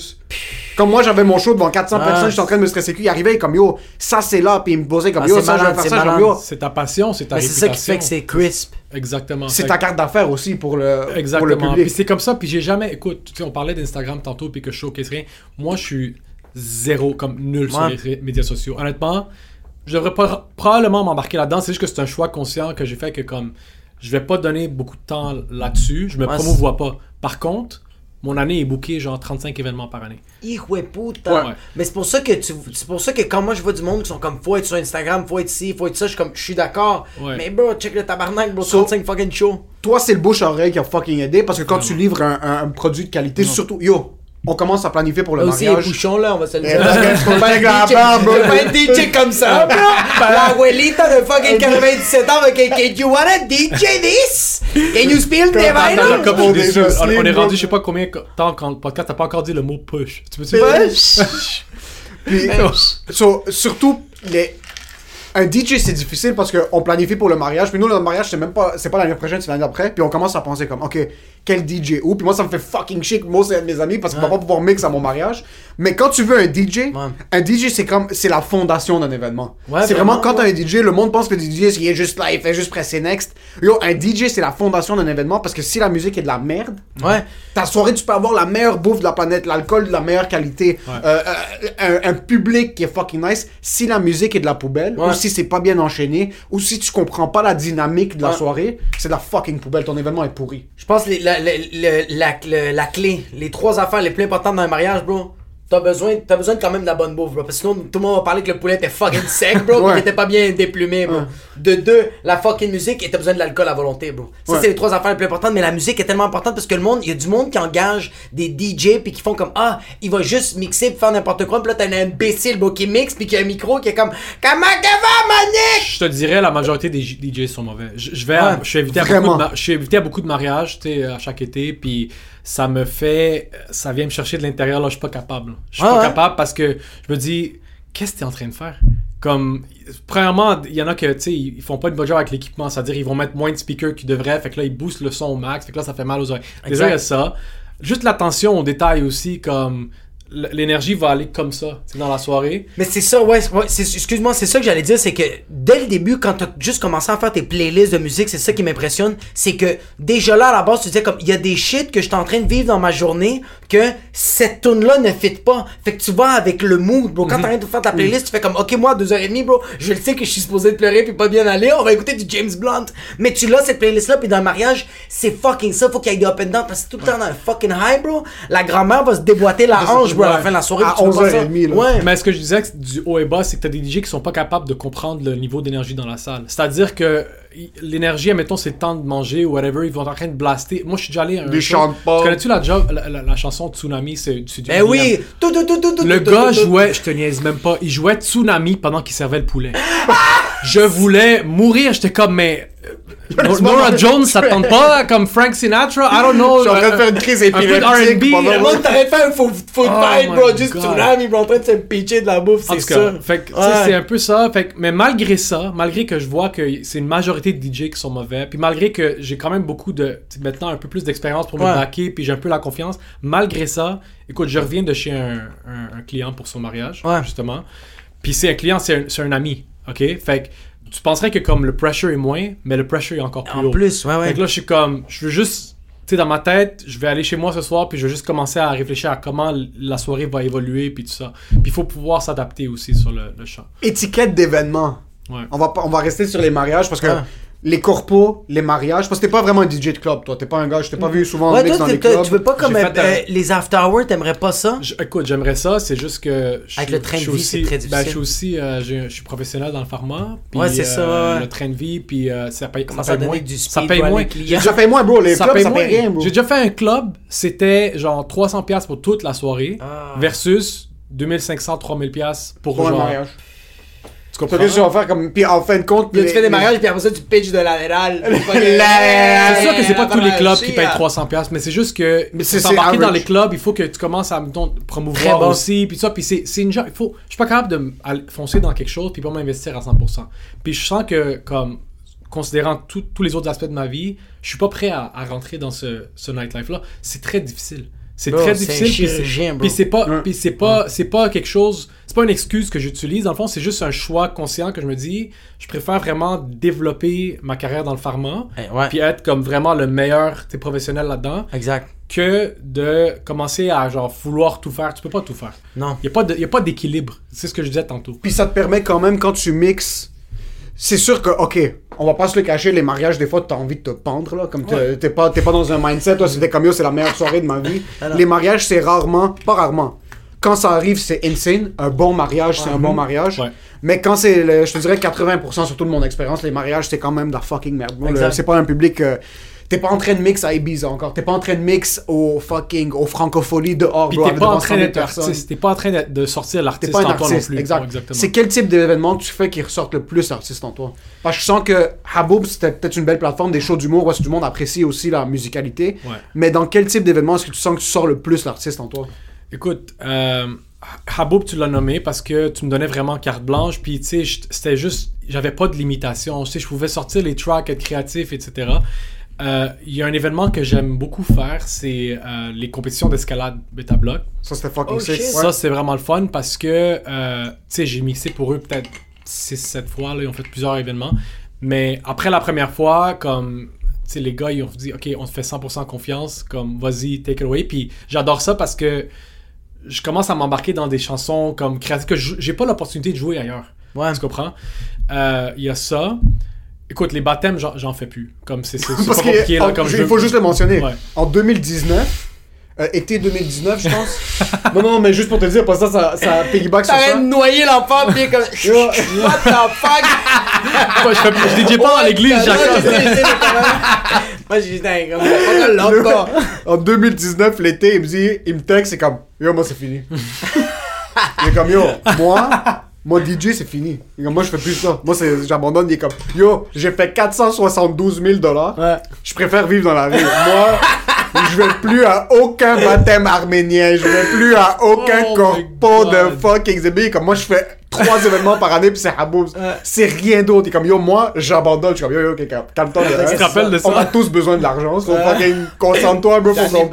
Comme moi, j'avais mon show devant 400 Ah. personnes, j'étais en train de me stresser. Il arrivait comme yo, ça c'est là, puis il me posait comme Ah, yo, c'est ça je vais faire ça, yo. C'est ta passion, c'est ta Ben, c'est ça réputation. qui fait que c'est crisp. Exactement. C'est ta carte d'affaires aussi pour le, pour le Exactement. Puis public. c'est comme ça. Puis j'ai jamais. Écoute, tu sais, on parlait d'Instagram tantôt, puis que je showcase rien. Moi, je suis zéro, comme nul sur Ouais. les médias sociaux. Honnêtement, je devrais pas, probablement m'embarquer là-dedans. C'est juste que c'est un choix conscient que j'ai fait que, comme, je vais pas donner beaucoup de temps là-dessus. Je me Ouais, promouvois pas. Par contre, mon année est bookée genre 35 événements par année. Hijo de puta. Ouais. Mais c'est pour ça que tu, c'est pour ça que quand moi je vois du monde qui sont comme faut être sur Instagram, faut être ci, faut être ça, je suis comme je suis d'accord. Ouais. Mais bro, check le tabarnak, bro, So- 35 fucking show. Toi, c'est le bouche-oreille qui a fucking aidé parce que quand tu livres un, un- un produit de qualité, surtout, yo, on commence à planifier pour le aussi mariage. bouchons là, on va se le Eh, dire. peux pas <laughs> bro. Pas être DJ comme ça, bro. La abuelita de fucking 97 ans, avec Can you wanna DJ this? Can you spill the vinyl? on, on slim, est bro. rendu, je sais pas combien de temps quand le podcast, t'as pas encore dit le mot push. Tu peux Puis, so, surtout, les... un DJ, c'est difficile parce qu'on planifie pour le mariage. Puis nous, le mariage, c'est même pas, c'est pas l'année prochaine, c'est l'année d'après. Puis on commence à penser comme, ok, quel DJ où? Puis moi, ça me fait fucking chic. Moi, c'est un de mes amis parce qu'il va pas pouvoir mix à mon mariage. Mais quand tu veux un DJ, un DJ, c'est comme, c'est la fondation d'un événement. Ouais, c'est vraiment, quand ouais. t'as un DJ, le monde pense que le DJ, il est juste là, il fait juste presser next. Yo, un DJ, c'est la fondation d'un événement parce que si la musique est de la merde, Ouais. ta soirée, tu peux avoir la meilleure bouffe de la planète, l'alcool de la meilleure qualité, euh, euh, un, un public qui est fucking nice. Si la musique est de la poubelle, Ouais. ou si c'est pas bien enchaîné, ou si tu comprends pas la dynamique de la Ouais. soirée, c'est de la fucking poubelle. Ton événement est pourri. Je pense que les- la, la, la, la, clé, les trois affaires les plus importantes dans un mariage, bro. T'as besoin, t'as besoin quand même de la bonne bouffe, bro. Parce que sinon, tout le monde va parler que le poulet était fucking sec, bro. pis Ouais. qu'il était pas bien déplumé, bro. De deux, la fucking musique et t'as besoin de l'alcool à volonté, bro. Ça, Ouais. c'est les trois affaires les plus importantes. Mais la musique est tellement importante parce que le monde, il y a du monde qui engage des DJ puis qui font comme, ah, il va juste mixer pis faire n'importe quoi. Pis là, t'as un imbécile, bro, qui mixe puis qui a un micro qui est comme, comment que va, Monique? Je te dirais, la majorité des DJ sont mauvais. Je, vais, je suis invité à beaucoup de, je suis invité à beaucoup de mariages, tu sais, à chaque été, puis ça me fait, ça vient me chercher de l'intérieur. Là, je suis pas capable. là. Je suis Ouais, pas ouais? capable parce que je me dis, qu'est-ce que t'es en train de faire? Comme, premièrement, il y en a que, tu sais, ils font pas une bonne job avec l'équipement, c'est-à-dire ils vont mettre moins de speakers qu'ils devraient, fait que là ils boostent le son au max, fait que là ça fait mal aux oreilles. Déjà il y a ça. Juste l'attention aux détails aussi, comme l'énergie va aller comme ça, dans la soirée. Mais c'est ça, ouais, ouais, excuse-moi, c'est ça que j'allais dire, c'est que dès le début, quand t'as juste commencé à faire tes playlists de musique, c'est ça qui m'impressionne, c'est que déjà là, à la base, tu disais comme, il y a des shit que je suis en train de vivre dans ma journée, que cette tune là ne fit pas. Fait que tu vas avec le mood, bro. Quand t'arrêtes de faire ta playlist, tu fais comme, ok, moi, à 2h30, bro, je le sais que je suis supposé de pleurer puis pas bien aller, on va écouter du James Blunt. Mais tu l'as, cette playlist-là, puis dans le mariage, c'est fucking ça, faut qu'il y ait des up and down, parce que tout le temps dans un fucking high, bro, la grand-mère va se déboîter la hanche, à la fin de la soirée. À puis tu veux pas ça. 11h30, là. Ouais. Mais ce que je disais du haut et bas, c'est que t'as des DJ qui sont pas capables de comprendre le niveau d'énergie dans la salle? C'est-à-dire que l'énergie, admettons, c'est le temps de manger ou whatever, ils vont en train de blaster. Moi, je suis déjà allé à un Des chantent pas. Tu Connais-tu la, job- la, la- la chanson Tsunami C'est du Ben oui! Tout, tout, tout, Le tout, gars tout, tout. jouait, je te niaise même pas, il jouait Tsunami pendant qu'il servait le poulet. je voulais mourir, j'étais comme, mais. <laughs> Nora Jones, ça te tente pas comme Frank Sinatra? I don't know. Je suis en train de faire une crise un peu de épileptique R&B, t'arrête de faire un food Oh fight, bro. Juste tsunami, bro, en train de se pitcher de la bouffe, c'est ça. fait c'est un peu ça. Fait que- mais malgré ça, malgré que je vois que c'est une majorité de DJ qui sont mauvais, puis malgré que j'ai quand même beaucoup de, maintenant un peu plus d'expérience pour me Ouais. puis j'ai un peu la confiance, malgré ça, écoute, je reviens de chez un, un- un client pour son mariage, Ouais. justement. Puis c'est un client, c'est un, c'est un ami, ok? Fait que tu penserais que comme le pressure est moins, mais le pressure est encore plus En haut. plus, ouais, ouais. Fait que là, je suis comme, je veux juste, tu sais, dans ma tête, je vais aller chez moi ce soir, puis je vais juste commencer à réfléchir à comment la soirée va évoluer, puis tout ça. Puis il faut pouvoir s'adapter aussi sur le, le champ. Étiquette d'événement. Ouais. On va, on va rester sur les mariages parce que Ah. les corpos, les mariages, parce que t'es pas vraiment un DJ de club, toi. T'es pas un gars, je t'ai pas vu souvent Ouais, toi, dans les clubs. tu veux pas comme euh, euh, les after hours, t'aimerais pas ça? Je- écoute, j'aimerais ça, c'est juste que. je Avec le train de vie, c'est très ben, difficile. je suis aussi. euh, je suis professionnel dans le pharma. puis, Ouais, c'est ça, euh. Le train de vie, puis euh, ça paye, ça paye moins. du ça speed paye pour moins. J'ai déjà fait moins, bro. Les Ça clubs, paye ça moins. paye rien, bro. J'ai déjà fait un club, c'était genre 300$ piastres pour toute la soirée, Ah. versus 2500, 3000$ piastres pour, un mariage. Tu comprends? que tu vas faire comme. Puis en fin de compte. Là, tu fais des les- mariages, puis après ça, tu pitches de latéral. <laughs> C'est sûr que c'est pas tous les clubs qui payent hein. 300 pièces, mais c'est juste que Mais c'est c'est dans les clubs, il faut que tu commences à mettons, Très promouvoir aussi, puis ça, puis c'est c'est une genre, il faut je suis pas capable de foncer dans quelque chose puis pas m'investir à 100%. Puis je sens que comme considérant tout- tous les autres aspects de ma vie, je suis pas prêt à, à rentrer dans ce, ce nightlife là. C'est très difficile. C'est très difficile. puis c'est- pas, Ouais. puis c'est pas, c'est pas quelque chose, c'est pas une excuse que j'utilise. Dans le fond, c'est juste un choix conscient que je me dis, je préfère vraiment développer ma carrière dans le pharma, Eh, puis être comme vraiment le meilleur t'es professionnel là-dedans, Exact. que de commencer à genre vouloir tout faire. Tu peux pas tout faire. Non. Il y a pas de, y a pas d'équilibre. C'est ce que je disais tantôt. Puis ça te permet quand même, quand tu mixes. C'est sûr que, ok, on va pas se le cacher, les mariages, des fois, t'as envie de te pendre, là. Comme ouais. t'es pas, pas dans un mindset, toi, c'était comme yo, c'est la meilleure soirée de ma vie. Ah les mariages, c'est rarement, pas rarement. Quand ça arrive, c'est insane. Un bon mariage, c'est un bon mariage. Mais quand c'est, je te dirais, 80% surtout de mon expérience, les mariages, c'est quand même de la fucking merde. C'est pas un public. Euh, T'es pas en train de mix à Ibiza encore. T'es pas en train de mix au fucking, au francophonies dehors, Puis bro, t'es pas, en train d'être artiste. T'es pas en train de sortir l'artiste en toi non plus. Exact. C'est quel type d'événement que tu fais qui ressorte le plus l'artiste en toi? Parce que je sens que Haboub, c'était peut-être une belle plateforme des shows d'humour où tout le monde apprécie aussi la musicalité. Ouais. Mais dans quel type d'événement est-ce que tu sens que tu sors le plus l'artiste en toi? Écoute, euh, Haboub, tu l'as nommé parce que tu me donnais vraiment carte blanche. Puis, tu sais, c'était juste, j'avais pas de limitation. Tu sais, je pouvais sortir les tracks, être créatif, etc. Euh, il y a un événement que j'aime beaucoup faire, c'est euh, les compétitions d'escalade bêta bloc. Ça, c'était fucking oh. Ça, c'est vraiment le fun parce que, euh, tu sais, j'ai mixé pour eux peut-être 6-7 fois. Là, ils ont fait plusieurs événements. Mais après la première fois, comme, tu sais, les gars, ils ont dit, OK, on te fait 100% confiance. Comme, vas-y, take it away. Puis j'adore ça parce que je commence à m'embarquer dans des chansons comme créatives que j'ai pas l'opportunité de jouer ailleurs. Ouais. Tu comprends? Il y a ça. Écoute, les baptêmes, j'en fais plus. Comme c'est Parce pas compliqué, là, Il faut juste le mentionner. En 2019, euh, été 2019, je pense. <laughs> non, non, mais juste pour te dire, parce que ça, ça, ça piggyback sur ça. T'arrêtes de noyer l'enfant, puis comme. What the fuck? Moi, je, je pas dans l'église, Jacques. Moi, j'ai dit, comme. <laughs> En 2019, l'été, il me dit, il me texte, c'est comme, yo, moi, c'est fini. <laughs> il est comme, yo, moi, moi, DJ, c'est fini. Moi, je fais plus ça. Moi, j'abandonne. Il est comme, yo, j'ai fait 472 000 dollars. Je préfère vivre dans la rue. Moi, <laughs> je vais plus à aucun baptême arménien, je vais plus à aucun oh corpo de fucking zébé. Comme moi, je fais trois événements par année, puis c'est Haboubs. C'est rien d'autre. Et comme yo, moi, j'abandonne. Je suis comme yo, yo, okay, calme-toi. On a tous besoin de l'argent. So fucking concentre-toi, bro, pour son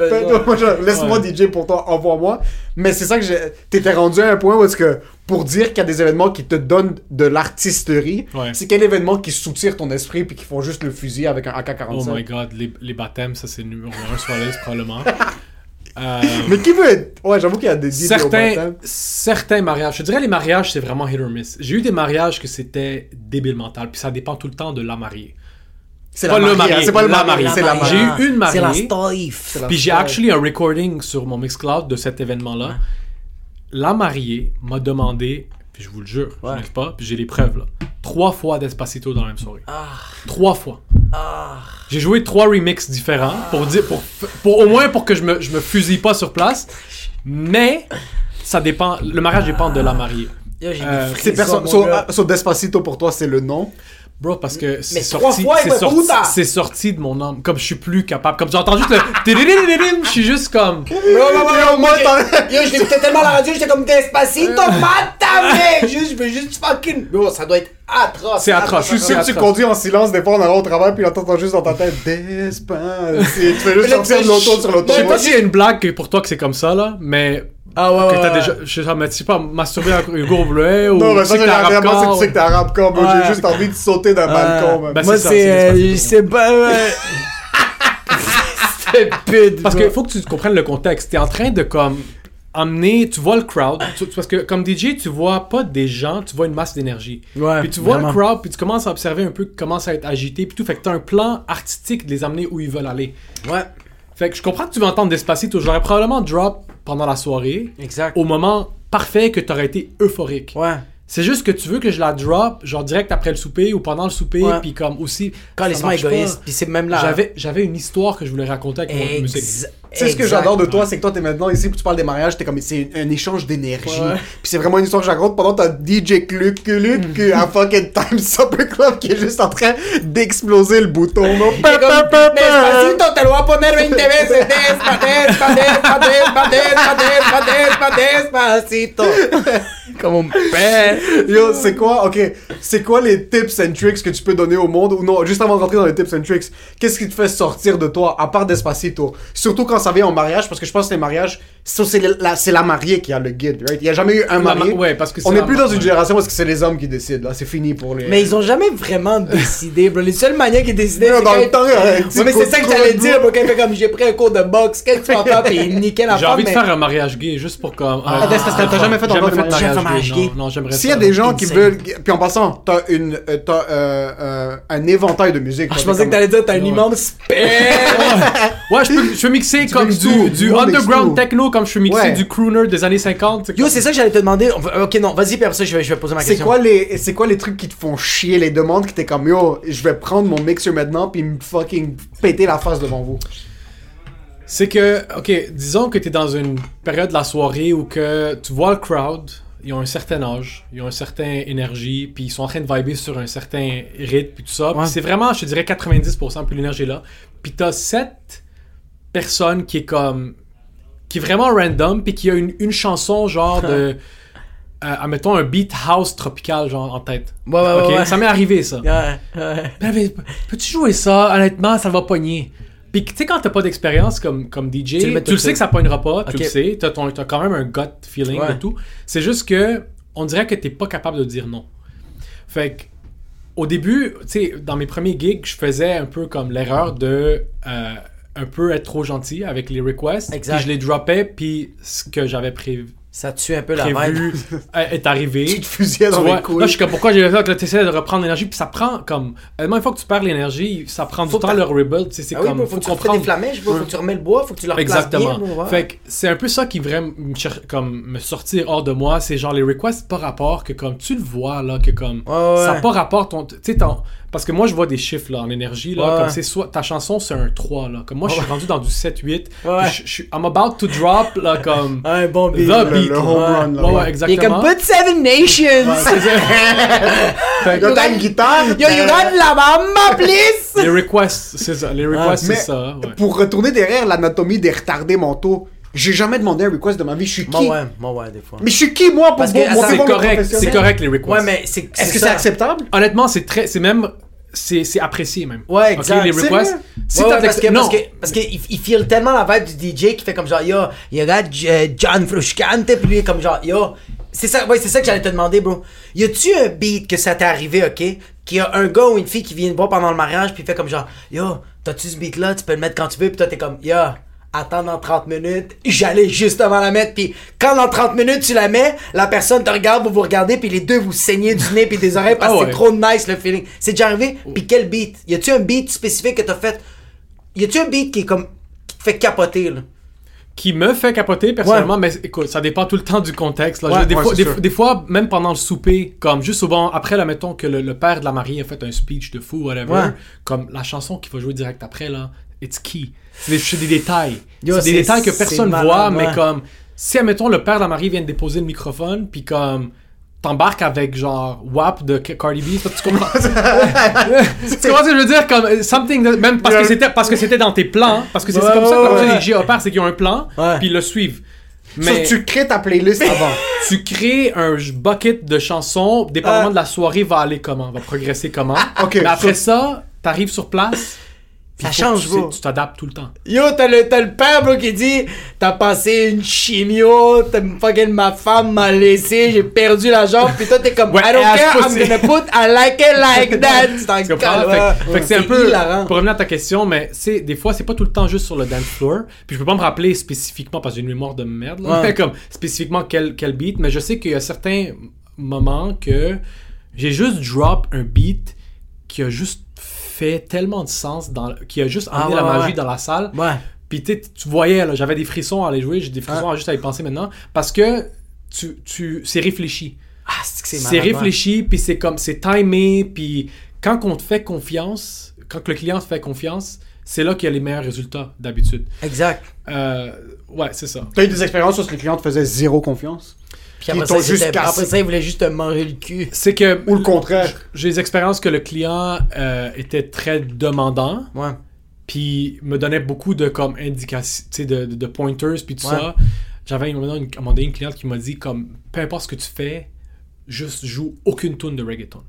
Laisse-moi DJ pour toi, envoie-moi. Mais c'est ça que j'ai. T'étais rendu à un point où est-ce que pour dire qu'il y a des événements qui te donnent de l'artisterie, ouais. c'est quel événement qui soutire ton esprit puis qui font juste le fusil avec un AK-47 Oh my god, les, les baptêmes, ça c'est numéro 1 sur la Probablement. <laughs> Euh, Mais qui veut être. Ouais, j'avoue qu'il y a des certains, certains mariages. Je dirais les mariages, c'est vraiment hit or miss. J'ai eu des mariages que c'était débile mental, puis ça dépend tout le temps de la mariée. C'est pas le marié, c'est pas le marié, c'est la mariée. J'ai eu une mariée. C'est la staff. Puis j'ai actually un recording sur mon Mixcloud de cet événement-là. La mariée m'a demandé puis je vous le jure, je n'ai pas, puis j'ai les preuves là. Trois fois Despacito dans la même soirée. Trois fois. J'ai joué trois remixes différents pour dire, pour, au moins pour que je me, je me fusille pas sur place. Mais ça dépend, le mariage dépend de la mariée. Yeah. Euh, so, ah, so Despacito pour toi, c'est le nom? Bro, parce que c'est sorti, c'est sorti, sorti de mon âme. Comme je suis plus capable. Comme j'ai entendu juste le. <laughs> Je suis juste comme. Bro, Yo, je l'écoutais tellement la radio, j'étais comme Despacito, euh. matame! Juste, je veux juste fucking. Bro, ça doit être atroce. C'est atroce. Je suis sûr que tu conduis en silence des fois en allant au travail, puis t'entends juste dans ta tête Despacito. <laughs> Tu fais juste sortir de l'auto sur l'auto. Je sais pas s'il y a une blague pour toi que c'est comme ça, là, mais ah ouais, Que ouais, t'as ouais. déjà. Je sais pas, mais tu sais pas, masturber un Hugo bleuet ou. <laughs> Non, mais ça, c'est que tu sais que t'es arabe comme. Ouais. J'ai juste envie de sauter d'un balcon. Ben, Moi, c'est c'est. c'est euh. C'est pas. ouais. <laughs> Stupide. Parce qu'il faut que tu comprennes le contexte. T'es en train de comme amener, tu vois le crowd, tu- parce que comme DJ, tu vois pas des gens, tu vois une masse d'énergie. Ouais, puis tu vois vraiment. le crowd, puis tu commences à observer un peu comment ça va être agité, puis tout. Fait que t'as un plan artistique de les amener où ils veulent aller. Ouais, Fait que je comprends que tu veux entendre Despacito. J'aurais probablement drop pendant la soirée, exact. au moment parfait que t'aurais été euphorique. Ouais. C'est juste que tu veux que je la drop, genre direct après le souper ou pendant le souper, puis comme aussi. Quand les égoïste. Puis c'est même là. J'avais, j'avais une histoire que je voulais raconter avec mon musique. Sais ce que j'adore de toi, c'est que toi t'es maintenant ici, puis tu parles des mariages, t'es comme c'est un échange d'énergie. Ouais. Puis c'est vraiment une histoire que je raconte pendant t'as DJ Cluc Cluc à fucking Time Supper Club qui est juste en train d'exploser le bouton. Despacito, te lo voy a poner 20 veces. Despa, despa, despa, despa, despa, despa, despa, despacito. Comme un père. Yo, c'est quoi, ok, c'est quoi les tips and tricks que tu peux donner au monde Ou non, juste avant de rentrer dans les tips and tricks, qu'est-ce qui te fait sortir de toi, à part Despacito Surtout quand vient en mariage, parce que je pense que les mariages, ça, c'est la, c'est la mariée qui a le guide, right? Il y a jamais eu un marié. ma- ouais, parce que On n'est plus dans une génération parce que c'est les hommes qui décident, là, c'est fini pour les... Mais ils ont jamais vraiment <laughs> décidé, bro. Les seules manières qu'ils décidaient, c'est dans le temps, mais c'est ça que j'allais dire, bro. Quand il fait comme j'ai pris un cours de boxe, qu'est-ce que tu vas faire? Puis il niquait la J'ai envie de faire un mariage gay juste pour comme. Ah, Des- t'as- t'as jamais fait Jamais encore de mariage non, gay. non, j'aimerais S'il y a des gens qui veulent. Puis en passant, t'as une, euh, t'as, euh, un éventail de musique. Ah, je pensais que t'allais dire t'as un immense. Ouais, je peux, je peux mixer comme du, underground techno, comme je mixer Ouais. du crooner des années 50. Yo, c'est ça que j'allais te demander. On va- Ok, non, vas-y, puis après ça, je vais, je vais poser ma C'est question. quoi, les, c'est quoi les trucs qui te font chier, les demandes qui t'es comme yo, je vais prendre mon mixer maintenant puis me fucking péter la face devant vous? C'est que, ok, disons que tu es dans une période de la soirée où que tu vois le crowd, ils ont un certain âge, ils ont une certaine énergie, puis ils sont en train de vibrer sur un certain rythme, puis tout ça. Puis Ouais. c'est vraiment, je te dirais, 90%, puis l'énergie est là. Puis t'as cette personne qui est comme. Qui est vraiment random, puis qui a une, une chanson genre de. <laughs> euh, admettons un beat house tropical, genre en tête. Ouais, ouais, ouais. Ça m'est arrivé ça. Ouais, ouais. Ben, peux-tu jouer ça? Honnêtement, ça va pogner. Puis, tu sais, quand t'as pas d'expérience comme, comme DJ, Tu tu le sais que ça pognera pas, tu Ok. le sais. T'as, ton- t'as quand même un gut feeling Ouais. de tout. C'est juste que, on dirait que t'es pas capable de dire non. Fait que, au début, tu sais, dans mes premiers gigs, je faisais un peu comme l'erreur de euh, un peu être trop gentil avec les requests. Exact. Puis je les droppais, puis ce que j'avais prévu, Ça tue un peu la vibe. <laughs> euh, est arrivé. Tu te fusillais dans Tu les vois, couilles. là, je suis comme, pourquoi j'ai ça? Là, tu essaies de reprendre l'énergie, puis ça prend comme. Honnêtement, une fois que tu perds l'énergie, ça prend Faut du temps le rebuild. tu sais, C'est Ah oui, comme. bro, faut que tu comprendre. des flamèches, faut que tu remets le bois, faut que tu le replaces Exactement. bien, ouais. Fait que c'est un peu ça qui vraiment me comme me sortir hors de moi, c'est genre les requests pas rapport que comme tu le vois là que comme Ouais, ouais, ça pas rapport ton tu sais ton- parce que moi je vois des chiffres là en énergie là Ouais, comme c'est soit ta chanson c'est un 3 là comme moi je suis rendu dans du 7 8 Ouais. puis je je suis I'm about to drop là comme Un bon beat. Beat le là. home run, là, ouais, ouais, ouais. Il est exactement comme Put Seven Nations. C'est ça. <laughs> Fait que- Yo, t'as une guitare. Yo, you got la mama, please. les requests c'est ça les requests Mais c'est ça ouais. pour retourner derrière l'anatomie des retardés mentaux, j'ai jamais demandé un request de ma vie. Je suis qui? Moi, ouais, moi, ouais, des fois. Mais je suis qui moi pour Parce que, monter c'est correct c'est correct les requests Ouais, mais c'est. Est-ce que c'est acceptable? Honnêtement c'est très c'est même c'est c'est apprécié même Ouais, exact. les C'est requests si Ouais, ouais, parce que, parce non. que, parce que il, il feel tellement la vibe du DJ qui fait comme genre, yo, you got euh, John Frusciante, puis lui, comme genre, yo. C'est ça, ouais, c'est ça que j'allais te demander, bro. Y a-tu un beat que ça t'est arrivé, ok? Qu'il y a un gars ou une fille qui vient te voir pendant le mariage, puis il fait comme genre, yo, t'as-tu ce beat-là, tu peux le mettre quand tu veux, puis toi t'es comme, yo, attends dans 30 minutes, j'allais justement la mettre, puis quand dans 30 minutes tu la mets, la personne te regarde, vous vous regardez, puis les deux vous saignez du nez puis des oreilles parce Ah que ouais. c'est trop nice le feeling. C'est déjà arrivé? Puis quel beat? Y a-tu un beat spécifique que t'as fait? Y a-tu un beat qui est comme. qui te fait capoter, là? qui me fait capoter personnellement, mais écoute, ça dépend tout le temps du contexte. Là. Ouais, des, fois, c'est des, sûr. des fois, même pendant le souper, comme juste souvent, après, là, mettons que le, le père de la mariée a fait un speech de fou, whatever, comme la chanson qui va jouer direct après, là, it's key. C'est des, des détails. C'est des détails que personne malade, voit, ouais. mais comme, si, admettons, le père mariée vient de déposer le microphone, puis comme, t'embarques avec genre WAP de Cardi B, tu comprends? <laughs> tu comprends ce que je veux dire? Comme, euh, something, même parce que c'était, parce que c'était dans tes plans, parce que c'est c'est Ouais, comme ça que ouais, DJ opèrent, c'est qu'ils ont un plan, puis ils le suivent. Mais que tu crées ta playlist <laughs> avant. tu crées un bucket de chansons, dépendamment Ah. de la soirée, va aller comment, va progresser comment. <laughs> Mais après ça, t'arrives sur place, Ça change, bro. tu t'adaptes tout le temps. Yo, t'as le, le père, bro, qui dit T'as passé une chimio, t'as fucking ma femme m'a laissé, j'ai perdu la jambe, pis toi t'es comme Ouais, I don't <laughs> care, I'm gonna put I like it like <laughs> that. C'est un Tu comprends? cal- Fait, que- ouais. fait que c'est un peu. hilarant. Pour revenir à ta question, mais c'est des fois, c'est pas tout le temps juste sur le dance floor. Puis je peux pas me rappeler spécifiquement parce que j'ai une mémoire de merde, là, Ouais. mais <laughs> comme spécifiquement quel, quel beat. Mais je sais qu'il y a certains moments que j'ai juste drop un beat qui a juste fait tellement de sens, dans, qui a juste Ah, amené ouais, la magie ouais. dans la salle. Ouais. Puis tu tu voyais, là, j'avais des frissons à aller jouer, j'ai des frissons à juste à y penser maintenant. Parce que tu, tu, c'est réfléchi. Ah, c'est que c'est réfléchi, puis c'est comme, c'est timé, puis quand on te fait confiance, quand le client te fait confiance, c'est là qu'il y a les meilleurs résultats d'habitude. Exact. Euh, ouais, c'est ça. T'as eu des expériences où les clients te faisaient zéro confiance? Puis après Ils ça, après ça, il voulait juste te manger le cul. C'est que Ou le contraire j'ai des expériences que le client euh, était très demandant, Ouais. puis me donnait beaucoup de comme indications, tu sais, de, de, de pointers, puis tout Ouais. ça. J'avais une, une, à un moment donné une cliente qui m'a dit comme, peu importe ce que tu fais, juste joue aucune tune de reggaeton.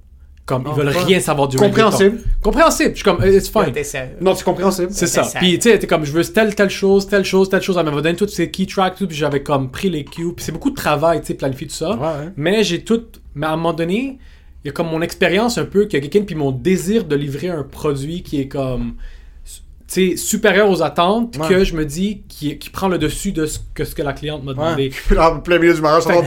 Comme, ils Oh, veulent rien savoir du Compréhensible. reggaeton. Compréhensible. Je suis comme, it's fine. Non, c'est compréhensible. C'est ça. ça. Puis tu sais, t'es comme je veux telle telle chose, telle chose, telle chose. Elle m'avait donné toutes ces key tracks, tout, puis j'avais comme pris les cues. Puis c'est beaucoup de travail, tu sais, planifier tout ça. Ouais. Mais j'ai tout. Mais à un moment donné, il y a comme mon expérience un peu, qu'il y a quelqu'un, puis mon désir de livrer un produit qui est comme. Sais, supérieur aux attentes Ouais. que je me dis qui, qui prend le dessus de ce que, ce que la cliente m'a demandé. <laughs> En plein milieu du mariage, on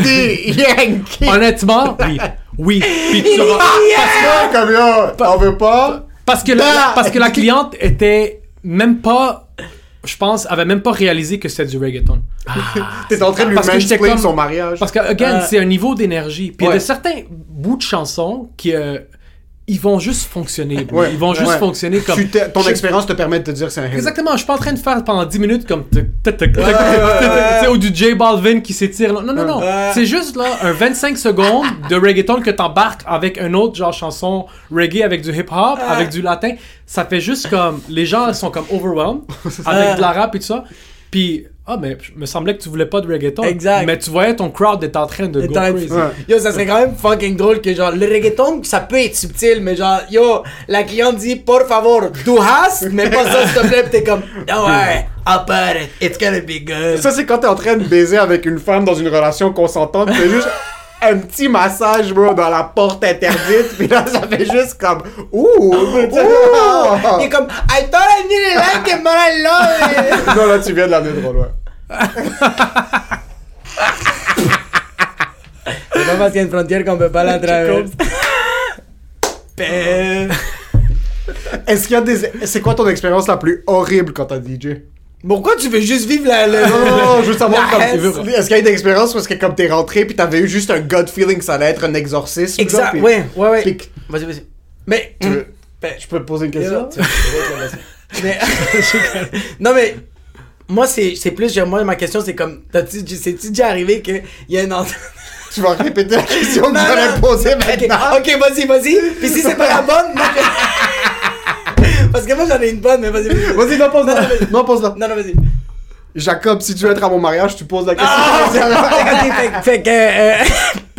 Yankee. Honnêtement, oui. <laughs> Oui. Puis tu auras- Ah, Comme yo, t'en veux pas? Parce que, la, parce que la cliente était même pas, je pense, avait même pas réalisé que c'était du reggaeton. <laughs> T'es en train de lui Parce que j'étais mansplain comme- son mariage. Parce que, again, Euh, c'est un niveau d'énergie. Puis il y a ouais. de certains bouts de chansons qui, euh, ils vont juste fonctionner. Ouais, Ils vont juste ouais. fonctionner comme. Ton expérience te permet de te dire que c'est un hit. Exactement, je suis pas en train de faire pendant 10 minutes comme ou du J Balvin qui s'étire. Non, non, non. C'est juste là un 25 secondes de reggaeton que t'embarques avec un autre genre chanson reggae avec du hip hop, avec du latin. Ça fait juste comme les gens sont comme overwhelmed <laughs> avec de la rap et tout ça. Puis ah mais je- me semblait que tu voulais pas de reggaeton. Exact. Mais tu voyais ton crowd est en train de go crazy. Ouais. Yo, ça serait quand même fucking drôle que genre le reggaeton, ça peut être subtil, mais genre, yo, la cliente dit, por favor, du has, mais pas ça s'il te plaît, pis t'es comme, don't worry, I'll put it, it's gonna be good. Ça, c'est quand t'es en train de baiser avec une femme dans une relation consentante, c'est juste un petit massage, bro, dans la porte interdite, puis là, ça fait juste comme, ouh, Il est comme, I thought I didn't like it, but I love it. Non, là, tu viens de l'amener trop loin. Pas parce qu'il y a une frontière qu'on peut pas la traverser. Est-ce qu'il y a des... C'est quoi ton expérience la plus horrible quand t'as DJ? Pourquoi tu veux juste vivre la. la- Non, non, non, je veux savoir La comme... Est-ce qu'il y a une expérience est-ce que comme t'es rentré puis t'avais eu juste un gut feeling que ça allait être un exorcisme? genre, Exact, puis- ouais, ouais, ouais. puis Vas-y, vas-y. Mais. Tu veux- Ben, Je peux te poser une question? <laughs> mais <laughs> non mais moi c'est plus genre, moi ma question c'est comme c'est-tu déjà arrivé que il y a une Tu vas répéter la question que Non, j'allais non. poser Ok, maintenant? ok vas-y vas-y puis si c'est pas la bonne moi, je- <laughs> parce que moi j'en ai une bonne mais vas-y vas-y non, pose-la. Non, pose-la. non non vas-y Jacob, si tu veux être à mon mariage, tu poses la question. Ah! <laughs> ok fait, fait que euh,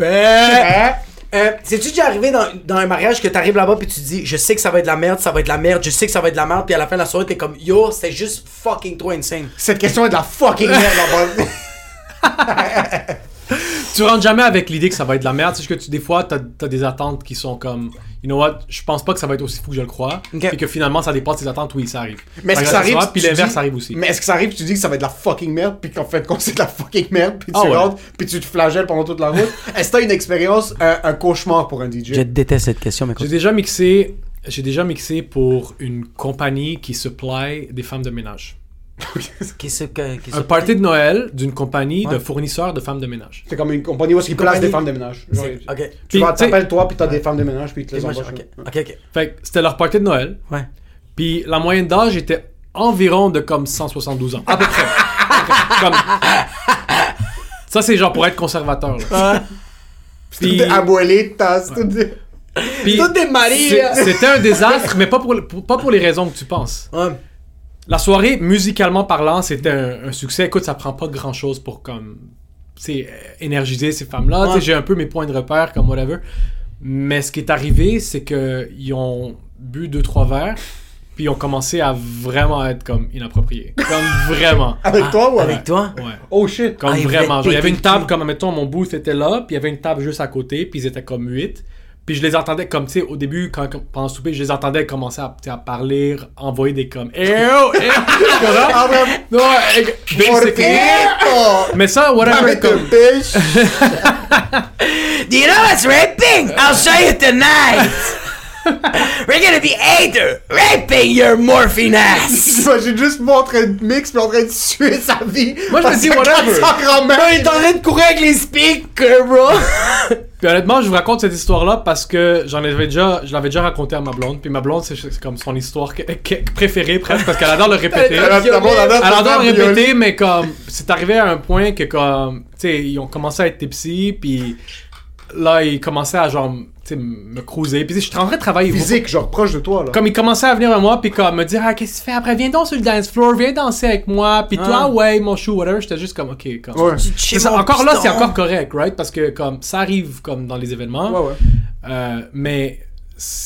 <laughs> Hein? Euh, c'est-tu déjà arrivé dans, dans un mariage que t'arrives là-bas puis tu te dis je sais que ça va être de la merde ça va être de la merde je sais que ça va être de la merde puis à la fin de la soirée t'es comme yo c'est juste fucking trop insane Cette question est de la fucking merde, là-bas. <laughs> Tu rentres jamais avec l'idée que ça va être de la merde. C'est juste que tu, des fois, t'as as des attentes qui sont comme, you know what, je pense pas que ça va être aussi fou que je le crois. Et que finalement, ça dépend de tes attentes. Oui, ça arrive. Mais est-ce que ça arrive? Puis tu l'inverse dis- arrive aussi. Mais est-ce que ça arrive, tu dis que ça va être de la fucking merde, puis qu'en fait, quand <laughs> c'est de la fucking merde, puis tu Ah ouais. rentres, puis tu te flagelles pendant toute la route? <laughs> Est-ce que t'as une expérience, un, un cauchemar pour un DJ? déteste cette question mais J'ai déjà mixé, j'ai déjà mixé pour une compagnie qui supply des femmes de ménage. <laughs> Qu'est-ce que. qu'est-ce Un party de Noël d'une compagnie Ouais. de fournisseurs de femmes de ménage. C'est comme une compagnie où ils placent compagnie- des femmes de ménage. Genre, C'est- Ok. Tu Puis, t'appelles toi, puis t'as des femmes de ménage, puis ils te les embauchent. ok. Ok, ok. Fait que c'était leur party de Noël. Ouais. Puis la moyenne d'âge était environ de comme 172 ans. À peu près. comme... Ça, c'est genre pour être conservateur. Là. Toutes des abuelitas, toutes des- Puis des C'était un désastre, mais pas pour, pour- pas pour les raisons que tu penses. Ouais. La soirée, musicalement parlant, c'était un, un succès. Écoute, ça prend pas grand chose pour comme c'est énergiser ces femmes-là. J'ai un peu mes points de repère, comme whatever. Mais ce qui est arrivé, c'est que ils ont bu deux trois verres, puis ils ont commencé à vraiment être comme inappropriés. Comme <laughs> vraiment. Avec toi ou avec... Avec toi? Ouais. Oh shit. Comme Ah, vraiment. Genre, il y avait une le table, comme, mettons, mon booth était là, puis il y avait une table juste à côté, puis ils étaient comme huit. Puis je les entendais, comme, tu sais, au début, quand, pendant le souper, je les entendais commencer à, parler, envoyer des comme, eh oh, eh. Portito! Mais ça, whatever, comme! <laughs> Do you know what's raping? I'll show you tonight. <laughs> We're gonna be either raping your morphine ass. <laughs> J'imagine juste moi en train de mix, puis en train de suer sa vie. Moi, je me dis, whatever. grand-mère- Il est en train de courir avec les speakers, bro. <laughs> Puis honnêtement, je vous raconte cette histoire-là parce que j'en avais déjà, je l'avais déjà raconté à ma blonde. Puis ma blonde, c'est comme son histoire que- que- préférée presque parce qu'elle adore le répéter. Elle adore violer. répéter, mais comme c'est arrivé à un point que comme tu sais ils ont commencé à être tipsy, puis là ils commençaient à genre tu me cruiser, puis sais, j'étais en train de travailler Physique, genre proche de toi, là. Comme ils commençaient à venir vers moi, puis comme me dire ah qu'est-ce que tu fais? Après viens donc sur le dance floor, viens danser avec moi, puis toi Ah. ouais mon chou whatever, j'étais juste comme ok comme Ouais. C'est ça, encore là c'est encore correct right? Parce que comme ça arrive comme dans les événements. Ouais, ouais. Euh, mais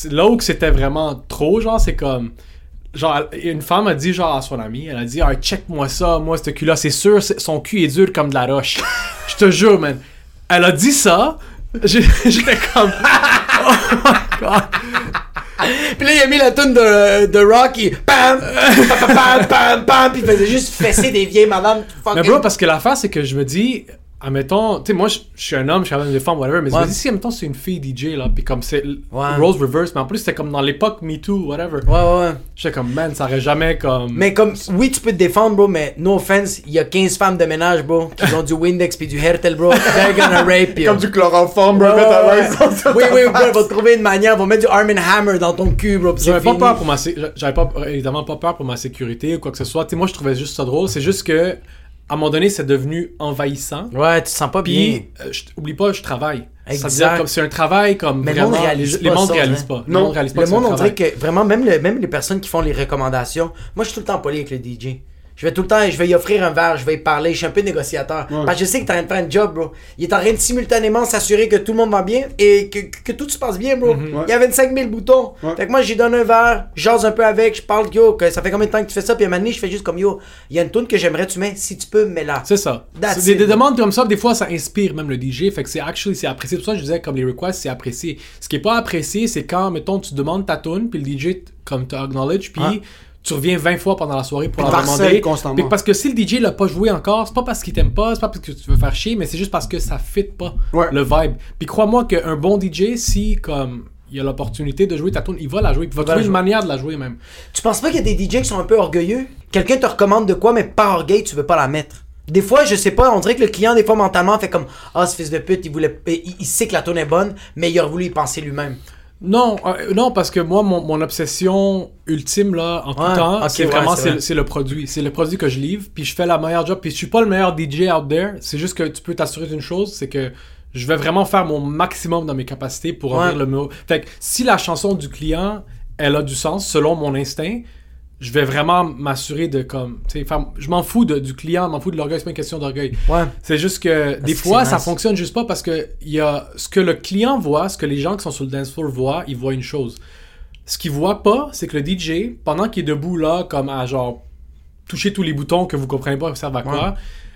là où c'était vraiment trop, genre, c'est comme. Genre, une femme a dit, genre, à son ami, elle a dit, ah, check-moi ça, moi, ce cul-là, c'est sûr, son cul est dur comme de la roche. <laughs> Je te jure, man. Elle a dit ça, <laughs> j'étais comme. <laughs> Oh my god. Puis là, il a mis la tune de, de Rocky. Pa, pam, pam, pam, pam, pam, puis il faisait juste fesser des vieilles madames. Mais bro, parce que l'affaire, c'est que je me dis, admettons, tu sais, moi, je suis un homme, je suis capable de femme, whatever, mais Ouais. si, admettons, c'est une fille DJ, là, puis comme c'est Ouais. Rose Reverse, mais en plus, c'était comme dans l'époque Me Too, whatever. Ouais, ouais, ouais. J'étais comme, man, ça aurait jamais comme. Mais comme, oui, tu peux te défendre, bro, mais no offense, il y a 15 femmes de ménage, bro, qui ont du Windex puis du Hertel, bro. They're gonna rape you. Comme du chloroforme, bro. Ouais, ouais, Oui, oui, bro, ils vont trouver une manière, ils vont mettre du Arm Hammer dans ton cul, bro, J'avais pas peur pour ma j'avais pas évidemment pas peur pour ma sécurité ou quoi que ce soit. Tu sais, moi je trouvais juste ça drôle. C'est juste que à un moment donné, c'est devenu envahissant. Ouais, tu te sens pas bien. Puis, euh, je- oublie pas, je travaille. Exact. C'est un travail comme Mais le monde réalise les, pas les mondes ça, réalisent hein. pas. Non. Le monde réalise pas Le monde, on dirait que vraiment, même, le- même les personnes qui font les recommandations, moi je suis tout le temps poli avec le DJ. Je vais tout le temps, je vais y offrir un verre, je vais y parler, je suis un peu négociateur. Parce que je sais que t'es en train de faire un job, bro. Il est en train de simultanément s'assurer que tout le monde va bien et que, que tout se passe bien, bro. Il y a 25 000 boutons. Ouais. Fait que moi, j'ai donné un verre, j'ose un peu avec, je parle, yo, que ça fait combien de temps que tu fais ça, puis à un moment donné, je fais juste comme, yo, il y a une tune que j'aimerais, tu mets, si tu peux, mets-la. C'est ça. That's des, it, des bro. demandes comme ça, des fois, ça inspire même le DJ. Fait que c'est actually, c'est apprécié. Tout ça, je disais, comme les requests, c'est apprécié. Ce qui est pas apprécié, c'est quand, mettons, tu demandes ta tune, puis le DJ, comme tu acknowledge, puis. Tu reviens 20 fois pendant la soirée pour harcèle demander. constamment. Parce que si le DJ l'a pas joué encore, c'est pas parce qu'il t'aime pas, c'est pas parce que tu veux faire chier, mais c'est juste parce que ça fit pas Ouais. le vibe. Puis crois-moi qu'un bon DJ, si, comme, il a l'opportunité de jouer ta tune, il va la jouer, il va va trouver une manière de la jouer même. Tu penses pas qu'il y a des DJ qui sont un peu orgueilleux? Quelqu'un te recommande de quoi, mais par orgueil, tu veux pas la mettre. Des fois, je sais pas, on dirait que le client, des fois, mentalement, fait comme Ah, ce fils de pute, il voulait. Il, il sait que la tune est bonne, mais il aurait voulu y penser lui-même. Non, euh, non, parce que moi, mon, mon obsession ultime, là, en tout Ouais, temps, c'est ouais, vraiment, c'est vrai. le- produit. C'est le produit que je livre, puis je fais la meilleure job. Puis je suis pas le meilleur DJ out there. C'est juste que tu peux t'assurer d'une chose, c'est que je vais vraiment faire mon maximum dans mes capacités pour Ouais. ouvrir le mot. Fait que si la chanson du client, elle a du sens, selon mon instinct, je vais vraiment m'assurer de comme je m'en fous de- du client je m'en fous de l'orgueil c'est pas une question d'orgueil Ouais. c'est juste que des que fois ça nice. fonctionne juste pas parce que il y a ce que le client voit ce que les gens qui sont sur le dance floor voient ils voient une chose ce qu'ils voient pas c'est que le DJ pendant qu'il est debout là comme à genre toucher tous les boutons que vous comprenez pas servent à quoi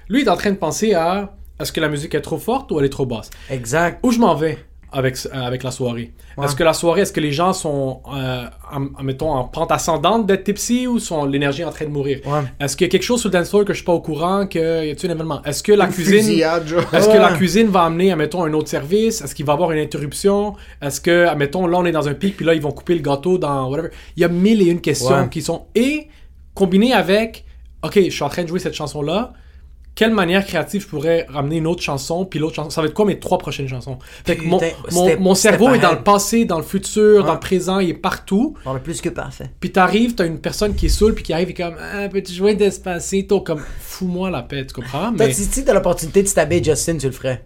lui il est en train de penser à est-ce que la musique est trop forte ou elle est trop basse? Exact. où je m'en vais? Avec, euh, avec la soirée. Est-ce que la soirée, est-ce que les gens sont, euh, en, mettons, en pente ascendante d'être tipsy ou sont l'énergie en train de mourir? Ouais. Est-ce qu'il y a quelque chose sur le dance floor que je suis pas au courant, que y a-t-il un événement? Est-ce que la Une cuisine... Est-ce que la cuisine va amener, admettons, un autre service? Est-ce qu'il va y avoir une interruption? Est-ce que, admettons, là, on est dans un pic, puis là, ils vont couper le gâteau dans whatever? Il y a mille et une questions Ouais. qui sont... Et, combinées avec, OK, je suis en train de jouer cette chanson-là, quelle manière créative je pourrais ramener une autre chanson, puis l'autre chanson, ça va être quoi mes trois prochaines chansons? Fait que mon, mon, mon cerveau est dans le passé, dans le futur, dans le présent, il est partout. On est plus que parfait. Puis t'arrives, t'as une personne qui est saoule, puis qui arrive et comme, ah, peux-tu jouer Despacito? Comme, fous-moi la paix, tu comprends? Mais si t'as l'opportunité de se taber Justin, tu le ferais.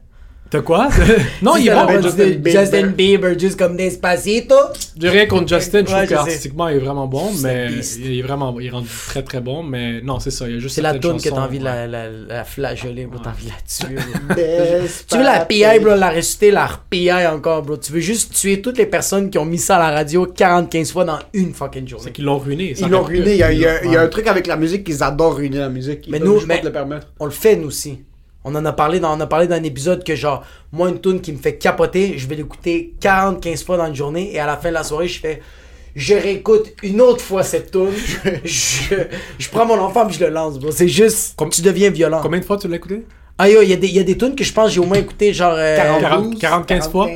T'as quoi? <laughs> non, il est bon. Justin de- Bieber. Justin Bieber, juste comme Despacito. Je dirais contre Justin, je Ouais, trouve qu'artistiquement, il est vraiment bon, mais il est vraiment, il est rendu très très bon, mais non, c'est ça, il y a juste C'est la toune que t'as envie de ouais. la, la, la flageoler, bro. T'as envie de la tuer, bro. <laughs> Tu veux la. PI, bro, la réciter, la PI encore, bro. Tu veux juste tuer toutes les personnes qui ont mis ça à la radio 45 fois dans une fucking journée. C'est qu'ils l'ont ruiné. ça Ils l'ont ruiné. Il y a, il y a- il y a Ouais. un truc avec la musique qu'ils adorent ruiner la musique. Ils Mais peuvent nous- mais- te le permettre. On le fait, nous aussi. On en a parlé dans, on a parlé dans un épisode que genre, moi, une tune qui me fait capoter, je vais l'écouter 40-15 fois dans une journée et à la fin de la soirée, je fais, je réécoute une autre fois cette tune. <laughs> je, je prends mon enfant puis je le lance, bro. C'est juste, Comme- tu deviens violent. Combien de fois tu l'as écouté? Ah yo, il y, a des- il y a des tunes que je pense que j'ai au moins écouté genre. euh, 40, 40, 15 fois.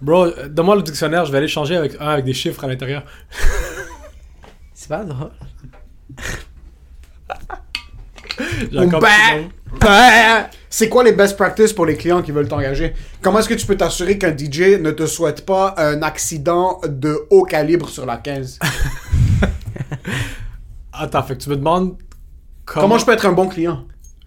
Bro, euh, donne-moi le dictionnaire, je vais aller changer avec un avec des chiffres à l'intérieur. <laughs> C'est pas drôle. Jacob, Bah! C'est quoi les best practices pour les clients qui veulent t'engager? Comment est-ce que tu peux t'assurer qu'un DJ ne te souhaite pas un accident de haut calibre sur la 15? <laughs> Attends, fait que tu me demandes Comment, je peux être un bon client?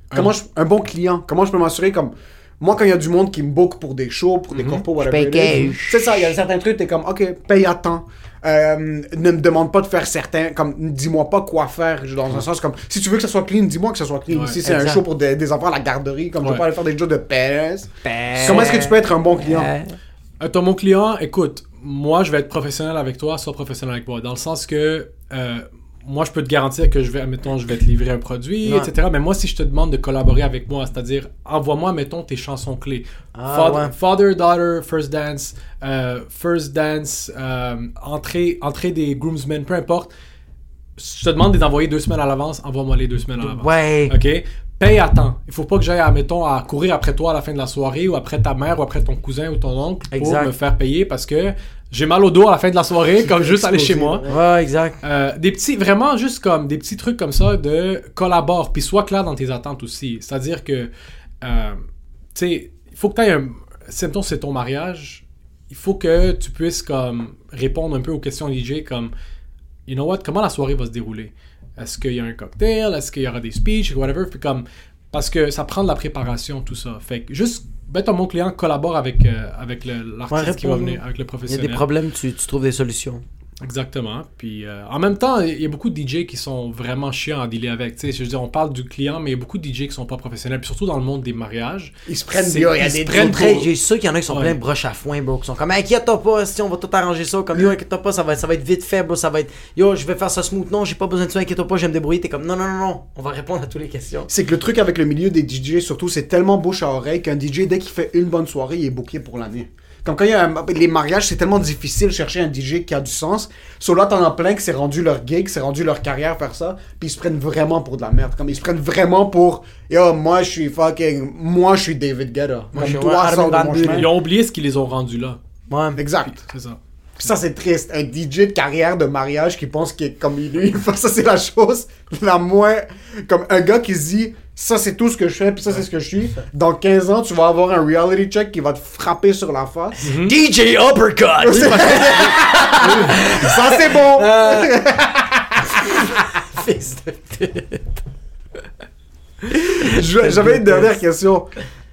Comment je, un bon client? Comment je peux m'assurer comme... Moi, quand il y a du monde qui me book pour des shows, pour des corpos, whatever paye it is, C'est ça, il y a certains trucs, t'es comme, OK, paye à temps. Euh, ne me demande pas de faire certains... Comme, dis-moi pas quoi faire. Dans un sens comme, si tu veux que ça soit clean, dis-moi que ça soit clean. Ouais, si c'est un show pour des, des enfants à la garderie, comme je Ouais. pas aller faire des jeux de PS. Comment est-ce que tu peux être un bon client? Attends, mon client, écoute, moi, je vais être professionnel avec toi, sois professionnel avec moi. Dans le sens que, euh, moi, je peux te garantir que je vais, mettons, je vais te livrer un produit, Ouais. etc. Mais moi, si je te demande de collaborer avec moi, c'est-à-dire, envoie-moi, mettons, tes chansons clés. Ah, Father, ouais. Father, Daughter, First Dance, euh, First Dance, euh, entrée, entrée des groomsmen, peu importe. je te demande de les envoyer deux semaines à l'avance, envoie-moi les deux semaines à l'avance. Ouais. OK? Paye à temps. Il faut pas que j'aille, admettons, à courir après toi à la fin de la soirée ou après ta mère ou après ton cousin ou ton oncle pour Exact. me faire payer parce que j'ai mal au dos à la fin de la soirée, <laughs> comme juste aller chez moi. Ouais, exact. Euh, des petits, vraiment juste comme des petits trucs comme ça de collabore, puis sois clair dans tes attentes aussi. C'est-à-dire que, euh, tu sais, il faut que tu aies un. Mettons, c'est ton mariage, il faut que tu puisses comme répondre un peu aux questions DJ comme, you know what, comment la soirée va se dérouler? Est-ce qu'il y a un cocktail? Est-ce qu'il y aura des speeches? Whatever. Puis comme, parce que ça prend de la préparation, tout ça. Fait que juste, bête mon client collabore avec, euh, avec le- l'artiste Ouais, qui va venir, avec le Il y a professionnel. des problèmes, tu, tu trouves des solutions. Exactement. Puis euh, en même temps, il y a beaucoup de DJ qui sont vraiment chiants à dealer avec. Tu sais, je veux dire, on parle du client, mais il y a beaucoup de DJ qui sont pas professionnels, puis surtout dans le monde des mariages. Ils se prennent bien, il y a ils se des prennent trucs Très, pour- j'ai sûr qu'il y en a qui sont Ouais. plein de broches à foin, bro. Qui sont comme, inquiète-toi pas, si on va tout arranger ça. Comme, yo, inquiète-toi pas, ça va, ça va être vite fait, bro. Ça va être, yo, je vais faire ça smooth. Non, j'ai pas besoin de ça, inquiète-toi pas, je vais me débrouiller. T'es comme, non, non, non, non, on va répondre à toutes les questions. C'est que le truc avec le milieu des DJ, surtout, c'est tellement bouche à oreille qu'un DJ, dès qu'il fait une bonne soirée, il est booké pour l'année. Comme quand il y a un- les mariages, c'est tellement difficile de chercher un DJ qui a du sens. Sur là, t'en as plein que c'est rendu leur gig, c'est rendu leur carrière faire ça, puis ils se prennent vraiment pour de la merde. Comme ils se prennent vraiment pour, yo, moi je suis fucking, moi je suis David Guetta. Moi, Comme je suis toi, Armin sors de Van mon Buren. chemin. Ils ont oublié ce qu'ils les ont rendus là. Ouais. Exact. C'est ça. Puis ça, c'est triste. Un DJ de carrière de mariage qui pense qu'il est comme lui. <laughs> ça, c'est la chose la moins. Comme un gars qui se dit ça, c'est tout ce que je fais, puis ça, c'est ce que je suis. Dans 15 ans, tu vas avoir un reality check qui va te frapper sur la face. DJ Uppercut! <laughs> <laughs> ça, c'est bon. Fils de J'avais une dernière question.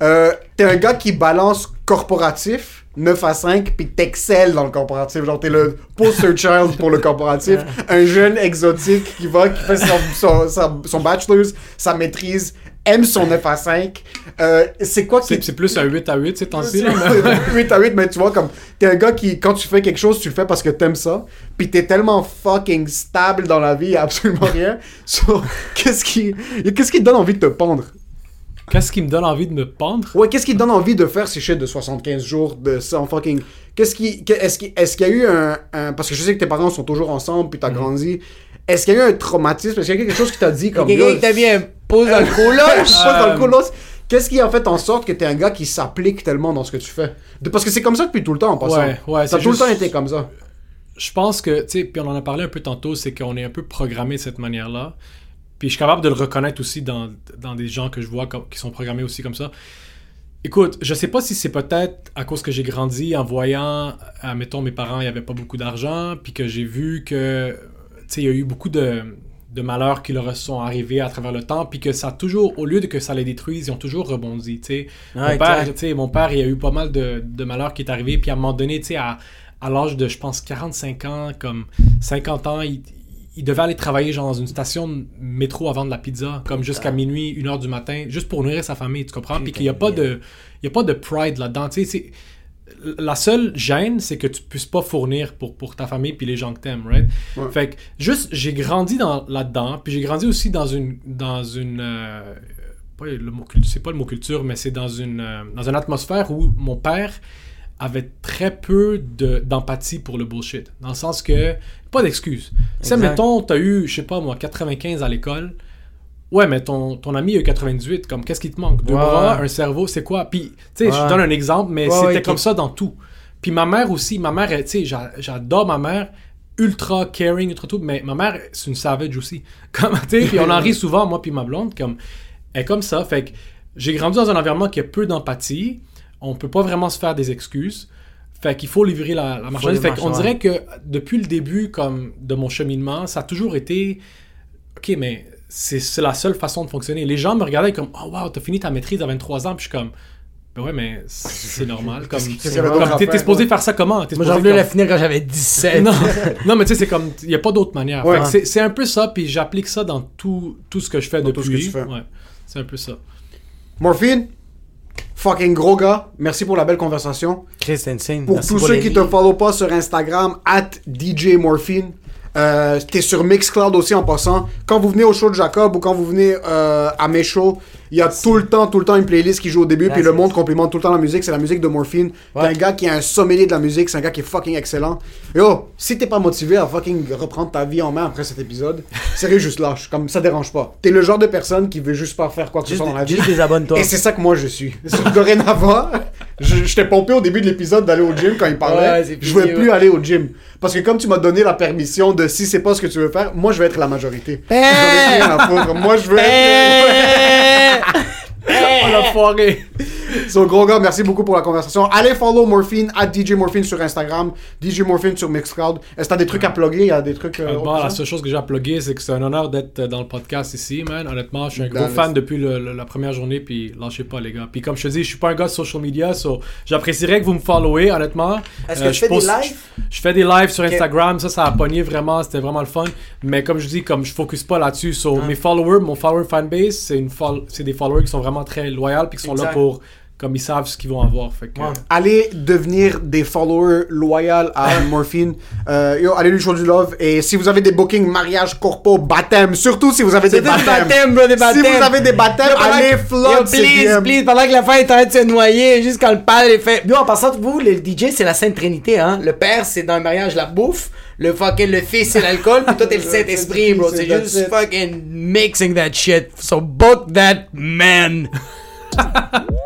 Euh, T'es un gars qui balance corporatif. 9 à 5, puis t'excelles dans le corporatif. Genre, t'es le poster child pour le corporatif. Un jeune exotique qui va, qui fait son, son, son, bachelor's, sa maîtrise, aime son 9 à 5. Euh, c'est quoi qui... C'est c'est plus un 8 à 8 ces temps-ci. là, mais- 8 à 8, mais tu vois, comme, t'es un gars qui, quand tu fais quelque chose, tu le fais parce que t'aimes ça, puis t'es tellement fucking stable dans la vie, absolument rien. <laughs> So, qu'est-ce qui, qu'est-ce qui te donne envie de te pendre? Qu'est-ce qui me donne envie de me pendre? Ouais, qu'est-ce qui te donne envie de faire ces shit de 75 jours, de 100 fucking... Qu'est-ce qui... Est-ce qu'il est-ce qu'il y a eu un, un- Parce que je sais que tes parents sont toujours ensemble, puis t'as grandi. Est-ce qu'il y a eu un traumatisme? Est-ce qu'il y a quelque chose qui t'a dit comme... Quelqu'un qui t'a mis un pouce dans le <laughs> dans colosse. Qu'est-ce qui a fait en sorte que t'es un gars qui s'applique tellement dans ce que tu fais? De- parce que c'est comme ça depuis tout le temps, en passant. Ouais, ouais, Ça a c'est tout juste- le temps été comme ça. Je pense que, tu sais, puis on en a parlé un peu tantôt, c'est qu'on est un peu programmé de cette manière-là. Puis je suis capable de le reconnaître aussi dans, dans des gens que je vois comme- qui sont programmés aussi comme ça. Écoute, je sais pas si c'est peut-être à cause que j'ai grandi en voyant, admettons, mes parents, il n'y avait pas beaucoup d'argent, puis que j'ai vu que, tu sais, il y a eu beaucoup de, de malheurs qui leur sont arrivés à travers le temps, puis que ça a toujours, au lieu de que ça les détruise, ils ont toujours rebondi, tu sais. Mon, père, mon père, il y a eu pas mal de, de malheurs qui est arrivé, puis à un moment donné, tu sais, à, à l'âge de, je pense, 45 ans, comme 50 ans, il, il devait aller travailler genre dans une station de métro à vendre de la pizza, comme jusqu'à minuit, une heure du matin, juste pour nourrir sa famille, tu comprends? Puis qu'il n'y a pas de, il y a pas de pride là-dedans, tu sais, la seule gêne, c'est que tu puisses pas fournir pour, pour ta famille puis les gens que t'aimes, right? Ouais. Fait que juste, j'ai grandi dans, là-dedans, puis j'ai grandi aussi dans une, dans une, euh, pas le mot cul- c'est pas le mot culture, mais c'est dans une, euh, dans une atmosphère où mon père avait très peu de- d'empathie pour le bullshit. Dans le sens que, pas d'excuses. Si, Exact. mettons, t'as eu, je sais pas moi, 95 à l'école, ouais, mais ton, ton ami a eu 98, comme, qu'est-ce qui te manque? Deux Ouais, bras, un cerveau, c'est quoi? Puis, tu sais, je Ouais. donne un exemple, mais Ouais, c'était comme ça dans tout. Puis ma mère aussi, ma mère, tu sais, j'a- j'adore ma mère, ultra caring, ultra tout, mais ma mère, c'est une savage aussi. <laughs> Comme, tu sais, puis on en rit souvent, moi puis ma blonde, comme, elle est comme ça. Fait que j'ai grandi dans un environnement qui a peu d'empathie. On peut pas vraiment se faire des excuses. Fait qu'il faut livrer la, la marchandise. Fait qu'on dirait que depuis le début, comme, de mon cheminement, ça a toujours été, ok, mais c'est c'est la seule façon de fonctionner. Les gens me regardaient comme, oh wow, t'as fini ta maîtrise à 23 ans, puis je suis comme, ben ouais, mais c'est normal. <laughs> Comme, t'es supposé faire ça comment? Moi, j'ai voulu comme- la finir quand j'avais 17. non, <laughs> non, mais tu sais, c'est comme. Il n'y a pas d'autre manière. Ouais. C'est- C'est un peu ça, puis j'applique ça dans tout, tout ce que je fais Dans depuis. tout ce que tu fais. Ouais, c'est un peu ça. Morphine, fucking gros gars, merci pour la belle conversation. Chris, insane. Pour Merci tous ceux les qui te livres. follow pas sur Instagram, at DJ Morphine. Euh, T'es sur Mixcloud aussi en passant. Quand vous venez au show de Jacob ou quand vous venez euh, à mes shows, il y a tout le temps, tout le temps une playlist qui joue au début, puis le monde complimente tout le temps la musique. C'est la musique de Morphine. T'es un gars qui est un sommelier de la musique, c'est un gars qui est fucking excellent. Yo, si t'es pas motivé à fucking reprendre ta vie en main après cet épisode, <laughs> sérieux, juste lâche. Comme ça dérange pas. T'es le genre de personne qui veut juste pas faire quoi que ce soit dans la vie. juste désabonne-toi. Et c'est ça que moi je suis. <laughs> Dorénavant, je, je t'ai pompé au début de l'épisode d'aller au gym quand il parlait. Ouais, je veux fini, plus ouais. aller au gym. Parce que comme tu m'as donné la permission de si c'est pas ce que tu veux faire, moi je vais être la majorité. Foutre. Moi je veux être. <laughs> Oh, la foiré. So, gros gars, merci beaucoup pour la conversation. Allez follow Morphine, at DJ Morphine sur Instagram, DJ Morphine sur Mixcloud. Est-ce que t'as des trucs à plugger? Il y a des trucs. euh, Euh, bon, autres la seule chose que j'ai à plugger, c'est que c'est un honneur d'être euh, dans le podcast ici, man. Honnêtement, je suis un gros Dans fan depuis le- le- la première journée, puis lâchez pas, les gars. Puis comme je te dis, je suis pas un gars de social media, so j'apprécierais que vous me followez, honnêtement. Est-ce Euh, que tu fais des lives? Je, je fais des lives sur Instagram, ça, ça a pogné vraiment, c'était vraiment le fun. Mais comme je dis, comme je focus pas là-dessus, so Ah. mes followers, mon follower fanbase, c'est une fol- c'est des followers qui sont vraiment très loyaux, puis qui sont là pour, comme ils savent ce qu'ils vont avoir. Fait que, Ouais. Allez devenir des followers loyaux à <laughs> Morphine. Euh, yo, allez lui show du love. Et si vous avez des bookings, mariage, corpo, baptême, surtout si vous avez des baptêmes. bro, des Si vous avez des baptêmes, Yo, allez que- flood Yo, please, please, pendant que la femme est en train de se noyer, juste quand le père est fait. Yo, en passant, vous, le DJ, c'est la Sainte Trinité, hein. Le père, c'est dans le mariage la bouffe. Le fucking, le fils, c'est l'alcool. Puis toi, t'es le <laughs> Saint-Esprit, bro. C'est juste it. fucking mixing that shit. So book that man. <laughs>